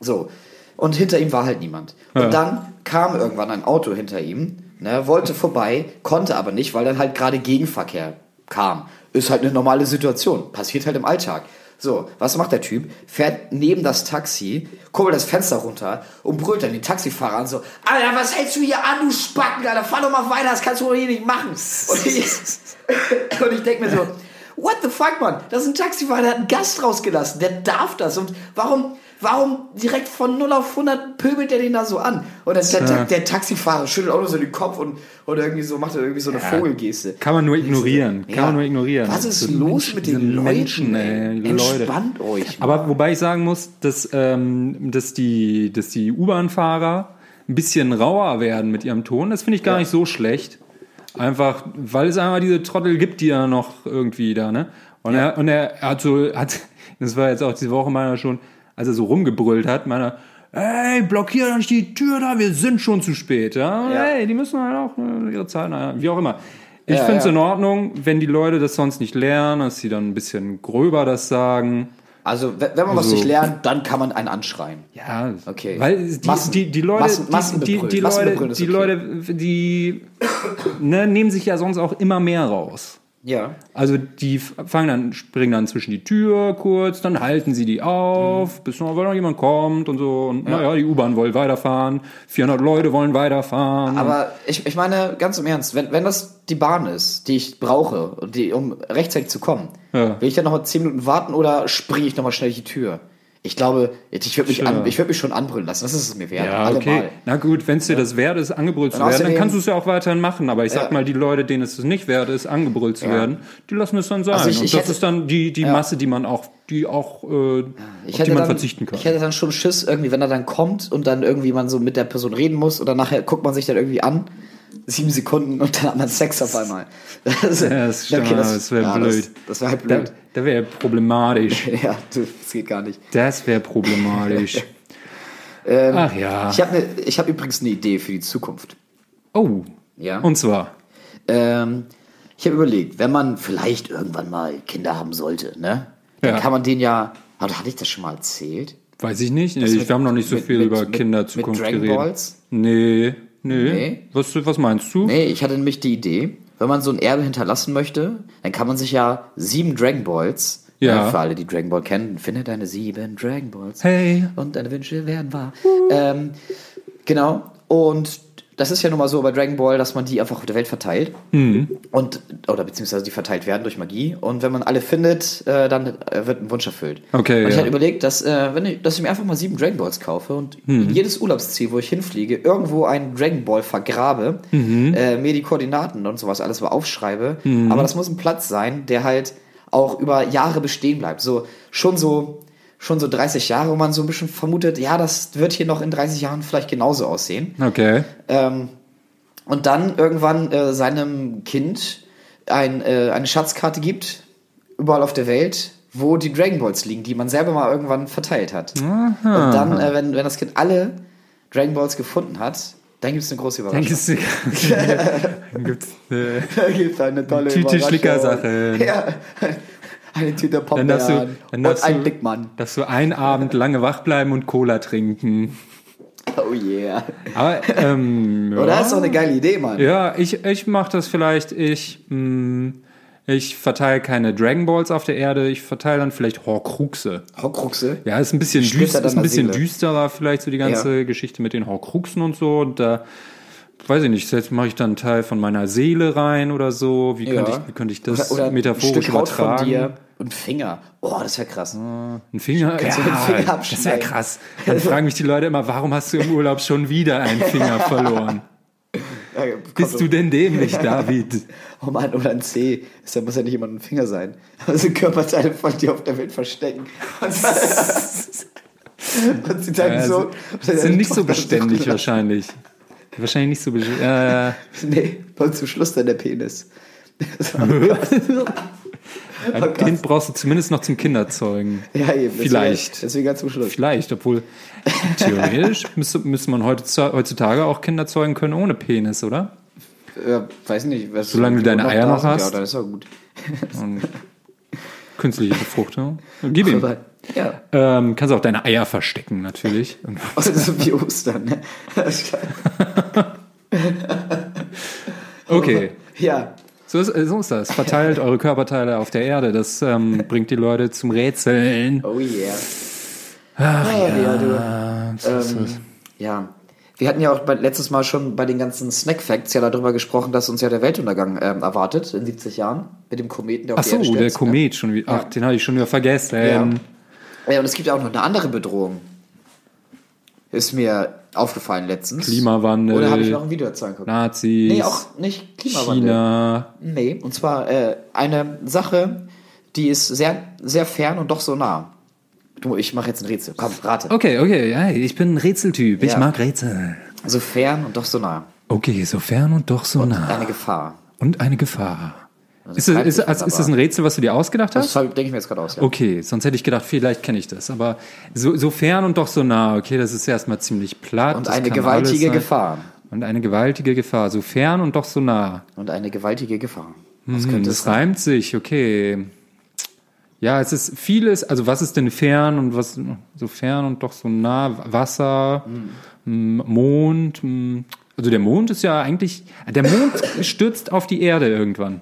So. Und hinter ihm war halt niemand. Und Ja. dann kam irgendwann ein Auto hinter ihm, ne, wollte vorbei, konnte aber nicht, weil dann halt gerade Gegenverkehr kam. Ist halt eine normale Situation. Passiert halt im Alltag. So, was macht der Typ? Fährt neben das Taxi, kurbelt das Fenster runter und brüllt dann den Taxifahrer an so, Alter, was hältst du hier an, du Spacken, Alter, fahr doch mal weiter, das kannst du doch hier nicht machen. Und ich, und ich denke mir so, what the fuck, Mann? Das ist ein Taxifahrer, der hat einen Gast rausgelassen, der darf das. Und warum, warum direkt von 0 auf 100 pöbelt der den da so an? Und der, der, der Taxifahrer schüttelt auch nur so den Kopf und, und irgendwie so, macht er irgendwie so eine Vogelgeste. Kann man nur ignorieren. Kann Ja. man nur ignorieren. Was ist So los Menschen- mit den Leuten, Menschen, ey? ey? Leute. Entspannt euch. Aber wobei ich sagen muss, dass, ähm, dass die, dass die U-Bahn-Fahrer ein bisschen rauer werden mit ihrem Ton, das finde ich gar nicht so schlecht. Einfach, weil es einmal diese Trottel gibt, die ja noch irgendwie da, ne? Und, er, und er hat so, hat, das war jetzt auch diese Woche meiner schon, als er so rumgebrüllt hat, meiner, ey, blockier doch nicht die Tür da, wir sind schon zu spät, ja? Ja. Ey, die müssen halt auch äh, ihre Zeit, naja, wie auch immer. Ich Ja, finde es ja. in Ordnung, wenn die Leute das sonst nicht lernen, dass sie dann ein bisschen gröber das sagen. Also, wenn man was Also- nicht lernt, dann kann man einen anschreien. Ja, Okay. Weil die, Massen- die, die Leute, Massen- die, Leute, die okay. Leute, die ne, nehmen sich ja sonst auch immer mehr raus. Ja. Also die fangen dann, springen dann zwischen die Tür kurz, dann halten sie die auf, bis noch, weil noch jemand kommt und so. Und naja, die U-Bahn will weiterfahren, 400 Leute wollen weiterfahren. Aber ich, ich meine, ganz im Ernst, wenn, wenn das die Bahn ist, die ich brauche, die, um rechtzeitig zu kommen, Ja. will ich dann nochmal 10 Minuten warten oder springe ich nochmal schnell durch die Tür? Ich glaube, ich würde mich, an, ich würd mich schon anbrüllen lassen. Das ist es mir wert. ja, okay. Na gut, wenn es dir das wert ist, angebrüllt zu werden, dann kannst du es ja auch weiterhin machen. Aber ich sag Ja. mal, die Leute, denen es nicht wert ist, angebrüllt zu Ja. werden, die lassen es dann sein. Also ich- und ich das hätte- ist dann die, die Ja. Masse, die man auch, die auch, äh, Ich auf die man dann, verzichten kann. ich hätte dann schon Schiss, irgendwie, wenn er dann kommt und dann irgendwie man so mit der Person reden muss dann nachher guckt man sich dann irgendwie an, sieben Sekunden und dann hat man Sex auf einmal. Das, Ja, das stimmt, das wär blöd. Das, das wäre halt blöd. da wäre problematisch. Ja, das geht gar nicht. Das wäre problematisch. Ähm, Ach ja. Ich habe ne, ich hab übrigens eine Idee für die Zukunft. Oh. Ja. Und zwar. Ähm, ich habe überlegt, wenn man vielleicht irgendwann mal Kinder haben sollte, ne? Dann Ja. kann man den ja. Oder hatte ich das schon mal erzählt? Weiß ich nicht. Das Ich, wir haben noch nicht so mit- viel mit- über Kinderzukunft mit Dragon geredet. Balls? Nee, nee. Nee. Was, was meinst du? Nee, ich hatte nämlich die Idee, wenn man so ein Erbe hinterlassen möchte, dann kann man sich ja sieben Dragon Balls, Ja. äh, für alle, die Dragon Ball kennen, finde deine sieben Dragon Balls. Hey. Und deine Wünsche werden wahr. Ähm, genau. Und das ist ja nun mal so bei Dragon Ball, dass man die einfach auf der Welt verteilt. Mhm. Und, oder beziehungsweise die verteilt werden durch Magie. Und wenn man alle findet, äh, dann äh, wird ein Wunsch erfüllt. Okay, Und ich ja. hatte überlegt, dass, äh, wenn ich, dass ich mir einfach mal sieben Dragon Balls kaufe und Mhm. in jedes Urlaubsziel, wo ich hinfliege, irgendwo einen Dragon Ball vergrabe, Mhm. äh, mir die Koordinaten und sowas alles mal aufschreibe. Aber das muss ein Platz sein, der halt auch über Jahre bestehen bleibt. So, schon so, schon so 30 Jahre, wo man so ein bisschen vermutet, ja, das wird hier noch in 30 Jahren vielleicht genauso aussehen. Okay. Ähm, und dann irgendwann äh, seinem Kind ein, äh, eine Schatzkarte gibt, überall auf der Welt, wo die Dragon Balls liegen, die man selber mal irgendwann verteilt hat. Und dann, äh, wenn, wenn das Kind alle Dragon Balls gefunden hat, dann gibt es eine große Überraschung. dann gibt es eine tolle Tüte Überraschung. Schlickersachen. Ja, eine Tüte du, Pombeeren und ein du, Dickmann. darfst du einen Abend lange wach bleiben und Cola trinken. Oh yeah. Aber, ähm, Oder? ja. Das ist doch eine geile Idee, Mann. Ja, ich, ich mache das vielleicht. Ich, mh, ich verteile keine Dragon Balls auf der Erde. Ich verteile dann vielleicht Horcruxe. Horcruxe. Ja, ist ein bisschen, düster, ist ein bisschen Seele. düsterer vielleicht so die ganze Geschichte mit den Horcruxen und so. Und da weiß ich nicht, jetzt mache ich dann einen Teil von meiner Seele rein oder so. Wie könnte, Ja. ich, wie könnte ich das Oder, oder metaphorisch ein Stück übertragen? von dir und Finger. Oh, das wäre krass. Ein Finger? Kannst du ja, den Finger das wäre krass. Dann fragen mich die Leute immer, warum hast du im Urlaub schon wieder einen Finger verloren? Ja, Bist du denn dämlich, David? Oh Mann, oder ein C. Da muss ja nicht immer ein Finger sein. Also Körperteile von dir auf der Welt verstecken. Und, und sie dann Also, so. das sind nicht so beständig wahrscheinlich. Wahrscheinlich nicht so. Äh, Nee, und zum Schluss dann der Penis. ein Kind brauchst du zumindest noch zum Kinderzeugen. Ja, eben. Vielleicht. Deswegen ganz zum Schluss. Vielleicht, obwohl theoretisch müsste, müsste man heutzutage, auch Kinder zeugen können ohne Penis, oder? Ja, weiß nicht. Was Solange du deine Eier noch hast. Ja, dann ist auch gut. Und künstliche Befruchtung. Gib ihm. Ja. Ähm, kannst auch deine Eier verstecken, natürlich. Also so wie Ostern, ne? Okay. Ja. So ist, so ist das. Verteilt eure Körperteile auf der Erde. Das ähm, bringt die Leute zum Rätseln. Oh yeah. Ach ja, du. Ähm, ja. Wir hatten ja auch bei, letztes Mal schon bei den ganzen Snack Facts ja darüber gesprochen, dass uns ja der Weltuntergang ähm, erwartet in 70 Jahren mit dem Kometen, der auf Ach so, Erde der stürzt, ne? Komet schon wieder. Ach, den hatte ich schon wieder vergessen. Ja. Ja, und es gibt ja auch noch eine andere Bedrohung. Ist mir aufgefallen letztens. Klimawandel. Oder habe ich noch ein Video dazu angeguckt? Nazis. Nee, auch nicht Klimawandel. China. Nee, und zwar äh, eine Sache, die ist sehr, sehr fern und doch so nah. Du, ich mache jetzt ein Rätsel. Komm, rate. Okay, okay, ja, ich bin ein Rätseltyp. Ich Ja. mag Rätsel. So fern und doch so nah. Okay, so fern und doch so nah. Eine Gefahr. Und eine Gefahr. Das Ist, es, ist, sich ist, das ein. Rätsel, was du dir ausgedacht Das hast? denke ich mir jetzt gerade aus, ja. Okay, sonst hätte ich gedacht, vielleicht kenne ich das. Aber so, so fern und doch so nah. Okay, das ist erstmal ziemlich platt. Und das eine kann gewaltige sein. Gefahr. Und eine gewaltige Gefahr. So fern und doch so nah. Und eine gewaltige Gefahr. Was Hm, könnte es das sein? reimt sich, okay. Ja, es ist vieles, also was ist denn fern und was so fern und doch so nah? Wasser, m, Mond. Also der Mond ist ja eigentlich, der Mond stürzt auf die Erde irgendwann.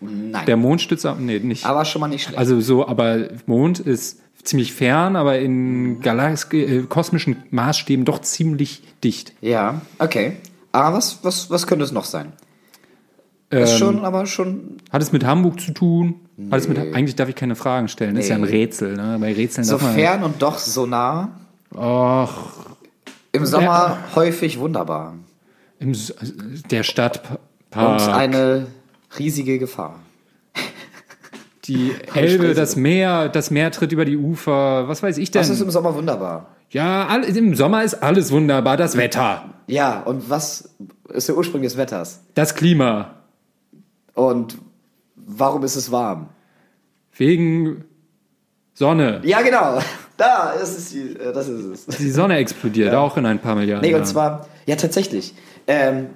Nein. Der Mond stürzt auf, nee, nicht. aber schon mal nicht schlecht. Also so, aber Mond ist ziemlich fern, aber in Galax äh, kosmischen Maßstäben doch ziemlich dicht. ja, okay. Aber was, was, was könnte es noch sein? Ist Ähm, schon, aber schon Hat es mit Hamburg zu tun? Hat es mit, Nee. eigentlich darf ich keine Fragen stellen. Das ist ja ein Nee. Rätsel. Ne? Bei Rätseln so man. fern und doch so nah. Och, Im Sommer häufig wunderbar. im, der Und Stadtpark. eine riesige Gefahr. die Elbe, das Meer, das Meer tritt über die Ufer. Was weiß ich denn? Was ist im Sommer wunderbar? ja, all, im Sommer ist alles wunderbar. Das Wetter, Ja, und was ist der Ursprung des Wetters? das Klima. Und warum ist es warm? Wegen Sonne. Ja, genau. Da ist es. die- äh, Das ist es. Die Sonne explodiert auch in ein paar Milliarden. Nee, und Jahren. zwar, ja, tatsächlich. Ähm,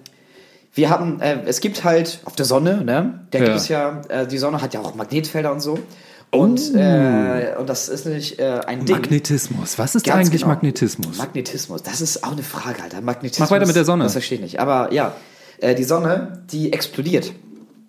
wir haben, äh, es gibt halt auf der Sonne, ne? Da Ja. gibt es ja, äh, die Sonne hat ja auch Magnetfelder und so. Und, äh, und das ist nämlich äh, ein Ding. Magnetismus. Was ist Ganz eigentlich genau. Magnetismus? Magnetismus, das ist auch eine Frage, Alter. Magnetismus. Mach weiter mit der Sonne. Das verstehe ich nicht. Aber ja, äh, die Sonne, die explodiert.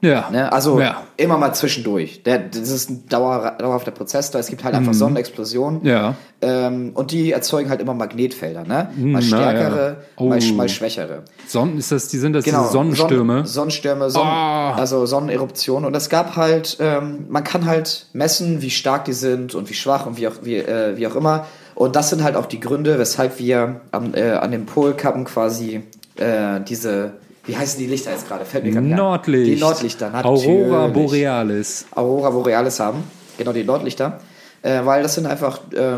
Ja. Ne? Also ja. immer mal zwischendurch. Der, das ist ein dauer, dauerhafter Prozess da. Es gibt halt einfach Sonnenexplosionen. Mhm. Ja. Ähm, und die erzeugen halt immer Magnetfelder. Ne? Mal na stärkere, ja. Oh. mal, mal schwächere. Sonnen, ist das, die sind das Genau. diese Sonnenstürme? Sonn Sonnenstürme, Sonnen Ah. also Sonneneruptionen. Und es gab halt, ähm, man kann halt messen, wie stark die sind und wie schwach und wie auch, wie, äh, wie auch immer. Und das sind halt auch die Gründe, weshalb wir am, äh, an den Polkappen quasi äh, diese, wie heißen die Lichter jetzt gerade? Fällt mir gerade. Nordlicht. Die Nordlichter, natürlich. Aurora Borealis. Aurora Borealis haben. Genau, die Nordlichter. Äh, weil das sind einfach äh,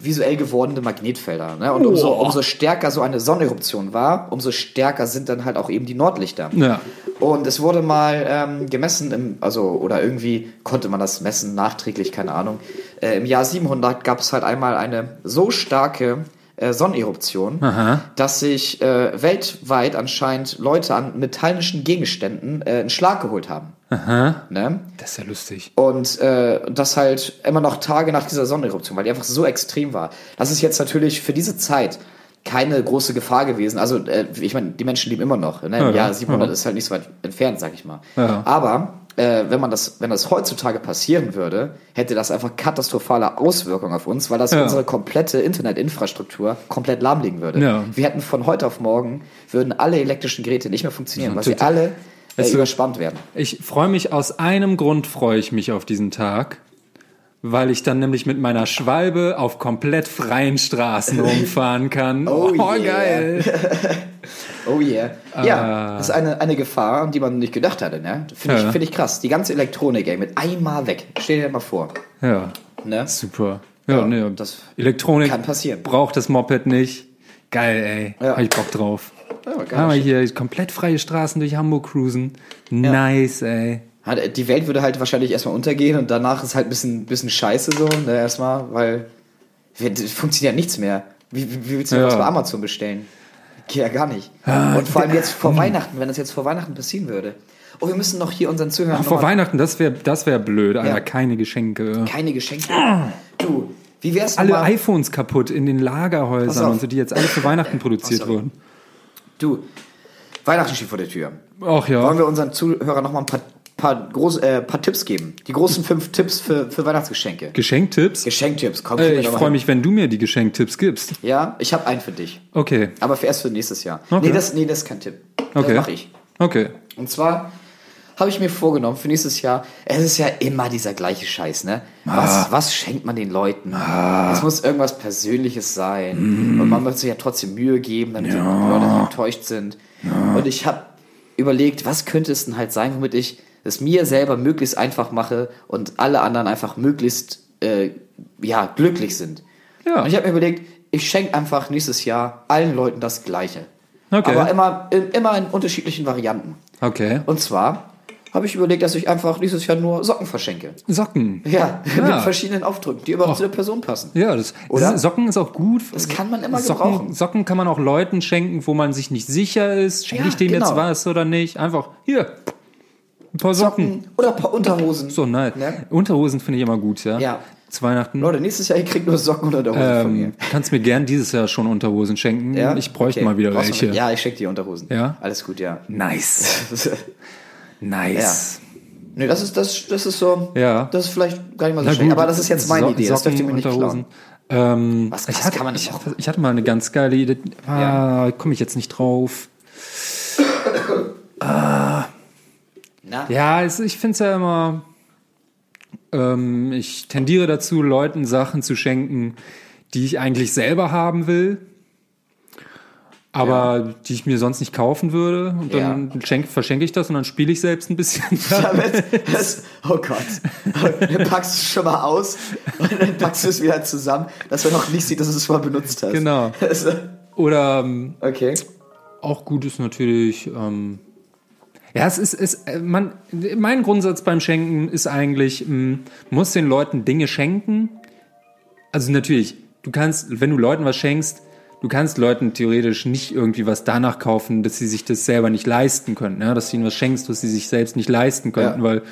visuell gewordene Magnetfelder. Ne? Und umso, umso stärker so eine Sonneneruption war, umso stärker sind dann halt auch eben die Nordlichter. Ja. Und es wurde mal ähm, gemessen, im, also oder irgendwie konnte man das messen, nachträglich, keine Ahnung. Äh, Im Jahr 700 gab es halt einmal eine so starke äh, Sonneneruption, Aha. dass sich äh, weltweit anscheinend Leute an metallischen Gegenständen äh, einen Schlag geholt haben. Aha. Ne? Das ist ja lustig. Und äh, das halt immer noch Tage nach dieser Sonneneruption, weil die einfach so extrem war. Das ist jetzt natürlich für diese Zeit keine große Gefahr gewesen. Also, äh, ich meine, die Menschen leben immer noch. Ne? Im Ja, Jahr ja. 700 Ja. ist halt nicht so weit entfernt, sag ich mal. Ja. Aber äh, wenn man das, wenn das heutzutage passieren würde, hätte das einfach katastrophale Auswirkungen auf uns, weil das Ja. unsere komplette Internetinfrastruktur komplett lahmlegen würde. Ja. Wir hätten von heute auf morgen würden alle elektrischen Geräte nicht mehr funktionieren, weil sie alle äh, überspannt werden. Ich freue mich, aus einem Grund freue ich mich auf diesen Tag, weil ich dann nämlich mit meiner Schwalbe auf komplett freien Straßen rumfahren kann. Oh yeah. geil. Oh yeah. Ja, Ah. das ist eine, eine Gefahr, an die man nicht gedacht hatte. Ne? Finde Ja. ich, find ich krass. Die ganze Elektronik, ey, mit einmal weg. Stell dir mal vor. Ja, Ne? super. Ja, Ja, nee, das Elektronik kann passieren. braucht das Moped nicht. Geil, ey. Ja. Hab ich Bock drauf. Ja, Haben wir geil. hier komplett freie Straßen durch Hamburg cruisen. Nice, ey. Die Welt würde halt wahrscheinlich erstmal untergehen und danach ist halt ein bisschen, bisschen scheiße so, ne, erstmal, weil funktioniert ja nichts mehr. Wie, wie, willst du Ja. was bei Amazon bestellen? Geht ja gar nicht. und vor allem jetzt vor Weihnachten, wenn das jetzt vor Weihnachten passieren würde. Oh, wir müssen noch hier unseren Zuhörern Vor noch mal Weihnachten, das wäre das wär blöd, Alter. Ja. Keine Geschenke. keine Geschenke. Du, wie wär's Alle mal, iPhones kaputt in den Lagerhäusern und so, die jetzt alle für Weihnachten produziert Pass auf. wurden. Du, Weihnachten steht vor der Tür. Ach ja. Wollen wir unseren Zuhörern noch mal ein paar paar, groß, äh, paar Tipps geben. Die großen fünf Tipps für, für Weihnachtsgeschenke. Geschenktipps? Geschenktipps, komm. Äh, ich freue mich, wenn du mir die Geschenktipps gibst. Ja, ich habe einen für dich. Okay. Aber für erst für nächstes Jahr. Okay. Nee, das, nee, das ist kein Tipp. Okay. Das mache ich. Okay. Und zwar habe ich mir vorgenommen für nächstes Jahr, es ist ja immer dieser gleiche Scheiß, ne? Ah. Was, was schenkt man den Leuten? Es muss irgendwas Persönliches sein. Mhm. Und man muss sich ja trotzdem Mühe geben, damit die Leute nicht enttäuscht sind. Und ich habe überlegt, was könnte es denn halt sein, womit ich es mir selber möglichst einfach mache und alle anderen einfach möglichst äh, ja, glücklich sind. Ja. Und ich habe mir überlegt, ich schenke einfach nächstes Jahr allen Leuten das Gleiche. Okay. Aber immer, in, immer in unterschiedlichen Varianten. Okay. Und zwar habe ich überlegt, dass ich einfach dieses Jahr nur Socken verschenke. Socken. Ja, Ja. mit verschiedenen Aufdrücken, die überhaupt zu der Person passen. Ja, das, Oder? Socken ist auch gut. Das kann man immer Socken, gebrauchen. Socken kann man auch Leuten schenken, wo man sich nicht sicher ist. Schenke Ja, ich dem genau. jetzt was oder nicht? Einfach, hier, ein paar Socken. Socken oder ein paar Unterhosen. So, nein. Ne? Unterhosen finde ich immer gut, ja. Ja. Zu Weihnachten. Leute, nächstes Jahr, ihr kriegt nur Socken oder Unterhosen von mir. Ähm, kannst mir gern dieses Jahr schon Unterhosen schenken. Ja? Ich bräuchte Okay. mal wieder Brauchst welche. Ja, ich schenke dir Unterhosen. Ja? Alles gut, ja. Nice. Nice. nee, das ist, das, das ist so, Ja. das ist vielleicht gar nicht mal so Na schlecht, gut, aber das ist jetzt meine So- Idee, das dürft ihr mir nicht klauen. Ähm, Was- ich, was hatte, kann man denn ich, ich hatte mal eine ganz geile Idee. Ah, komme ich jetzt nicht drauf. Na? Ja, es, ich finde es ja immer. Ähm, ich tendiere dazu, Leuten Sachen zu schenken, die ich eigentlich selber haben will, aber die ich mir sonst nicht kaufen würde. Und dann schenk, verschenke ich das und dann spiele ich selbst ein bisschen. Damit, das, oh Gott. Dann packst du es schon mal aus und dann packst du es wieder zusammen, dass man noch nicht sieht, dass du es schon mal benutzt hast. Genau. Also, Oder ähm, okay. auch gut ist natürlich. Ähm, ja, es ist, es, äh, man, mein Grundsatz beim Schenken ist eigentlich, mh, muss den Leuten Dinge schenken. Also natürlich, du kannst, wenn du Leuten was schenkst, du kannst Leuten theoretisch nicht irgendwie was danach kaufen, dass sie sich das selber nicht leisten können. Ja? Dass du ihnen was schenkst, was sie sich selbst nicht leisten könnten, Ja. weil,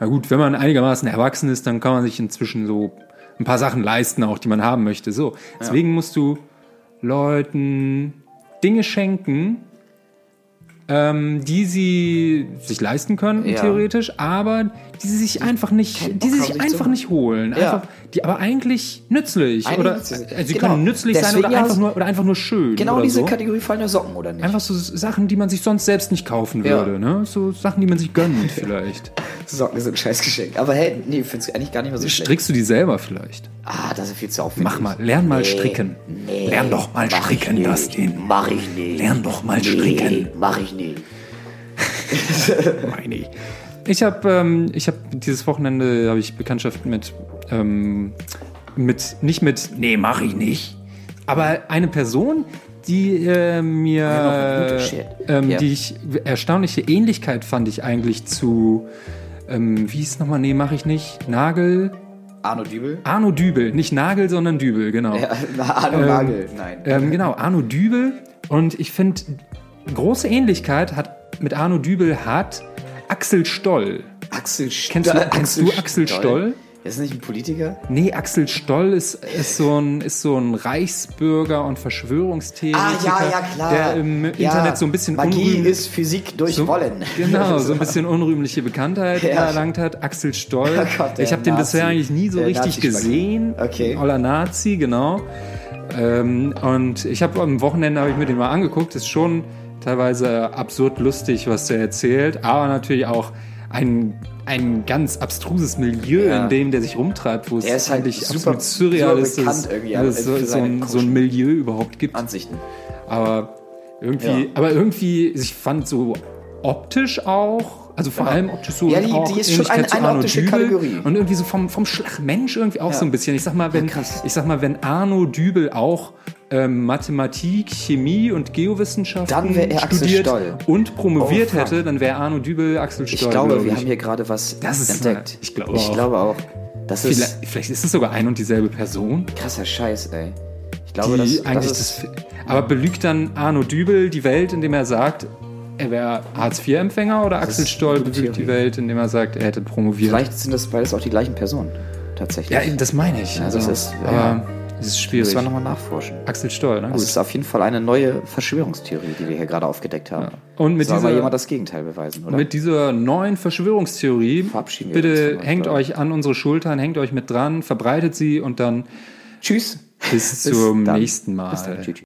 na gut, wenn man einigermaßen erwachsen ist, dann kann man sich inzwischen so ein paar Sachen leisten, auch die man haben möchte. So, deswegen musst du Leuten Dinge schenken, ähm, die sie sich leisten können, Ja. theoretisch, aber die sie sich einfach nicht, die sie sich einfach nicht holen. Einfach, die aber eigentlich nützlich Eigentlich oder nützlich. also sie Genau. können nützlich sein Deswegen oder ja- einfach nur oder einfach nur schön. Genau oder diese so. Kategorie fallen ja Socken, oder nicht? Einfach so Sachen, die man sich sonst selbst nicht kaufen Ja. würde, ne? So Sachen, die man sich gönnt vielleicht. Socken sind ein scheiß Geschenk. Aber hey, nee, ich finde es eigentlich gar nicht mehr so schlecht. Strickst du die selber vielleicht? Ah, das ist viel zu aufwendig. Mach mal, lern mal Nee, stricken. Nee, Lern doch mal stricken, nicht. Dustin. Mach ich nicht. Lern doch mal nee, stricken. Mach ich nicht. Meine ich. Ich habe ähm, ich hab dieses Wochenende habe ich Bekanntschaft mit ähm, mit nicht mit nee mache ich nicht, aber eine Person, die äh, mir Ja, noch ein guter Shit. ähm, Ja. die ich erstaunliche Ähnlichkeit fand ich eigentlich zu ähm, wie hieß nochmal nee mache ich nicht Nagel Arno Dübel? Arno Dübel nicht Nagel sondern Dübel genau Ja, Arno Nagel. Nein. ähm, genau, Arno Dübel. Und ich finde, große Ähnlichkeit hat mit Arno Dübel hat Axel Stoll. Axel Kennst du, kennst du Axel Stoll? Ist das nicht ein Politiker? Nee, Axel Stoll ist, ist, so ein, ist so ein Reichsbürger und Verschwörungstheoretiker, Ah, ja, ja, klar. der im ja, Internet so ein bisschen Magie ist Physik durch so, Wollen. Genau, so ein bisschen unrühmliche Bekanntheit Ja. erlangt hat. Axel Stoll. Oh Gott, ich habe den bisher eigentlich nie so Der richtig gesehen. Okay. Oller Nazi, genau. Ähm, und ich habe am Wochenende habe ich mir den mal angeguckt. Ist schon teilweise absurd lustig, was der erzählt, aber natürlich auch ein ein ganz abstruses Milieu, Ja. in dem der sich rumtreibt, wo es ist halt eigentlich super- surreal ist, dass es so, so, ein, so ein Milieu überhaupt gibt. Ansichten. Aber irgendwie, Ja. aber irgendwie, ich fand so optisch auch, also vor Ja. allem optisch so Ja, und die- auch die ist schon eine- eine Arno optische Dübel Kategorie. Und irgendwie so vom, vom Schlagmensch irgendwie auch Ja. so ein bisschen. Ich sag mal, wenn, ich sag mal, wenn Arno Dübel auch ähm, Mathematik, Chemie und Geowissenschaften Dann wär er Axel studiert Stoll. und promoviert Oh, hätte, dann wäre Arno Dübel Axel Stoll. Ich glaube, glaub wir ich. haben hier gerade was Das ist- entdeckt. ich glaube ich auch. glaube auch. Das ist vielleicht, vielleicht ist es sogar ein und dieselbe Person. krasser Scheiß, ey. Ich glaube, die das, eigentlich das ist. das, aber belügt dann Arno Dübel die Welt, indem er sagt, er wäre Hartz-IV-Empfänger oder Axel Stoll belügt die. Welt, indem er sagt, er hätte promoviert? vielleicht sind das beides auch die gleichen Personen. Tatsächlich. ja, das meine ich. Ja, Also, das ist- aber Das ist schwierig. Müssen wir nochmal nachforschen. Axel Stoll, na Das gut. ist auf jeden Fall eine neue Verschwörungstheorie, die wir hier gerade aufgedeckt haben. Und mit Soll dieser- jemand das Gegenteil beweisen, oder? Mit dieser neuen Verschwörungstheorie, Verabschieden wir uns bitte euch, hängt euch an unsere Schultern, hängt euch mit dran, verbreitet sie und dann Tschüss. bis zum dann. nächsten Mal. Bis dann. Tschüss.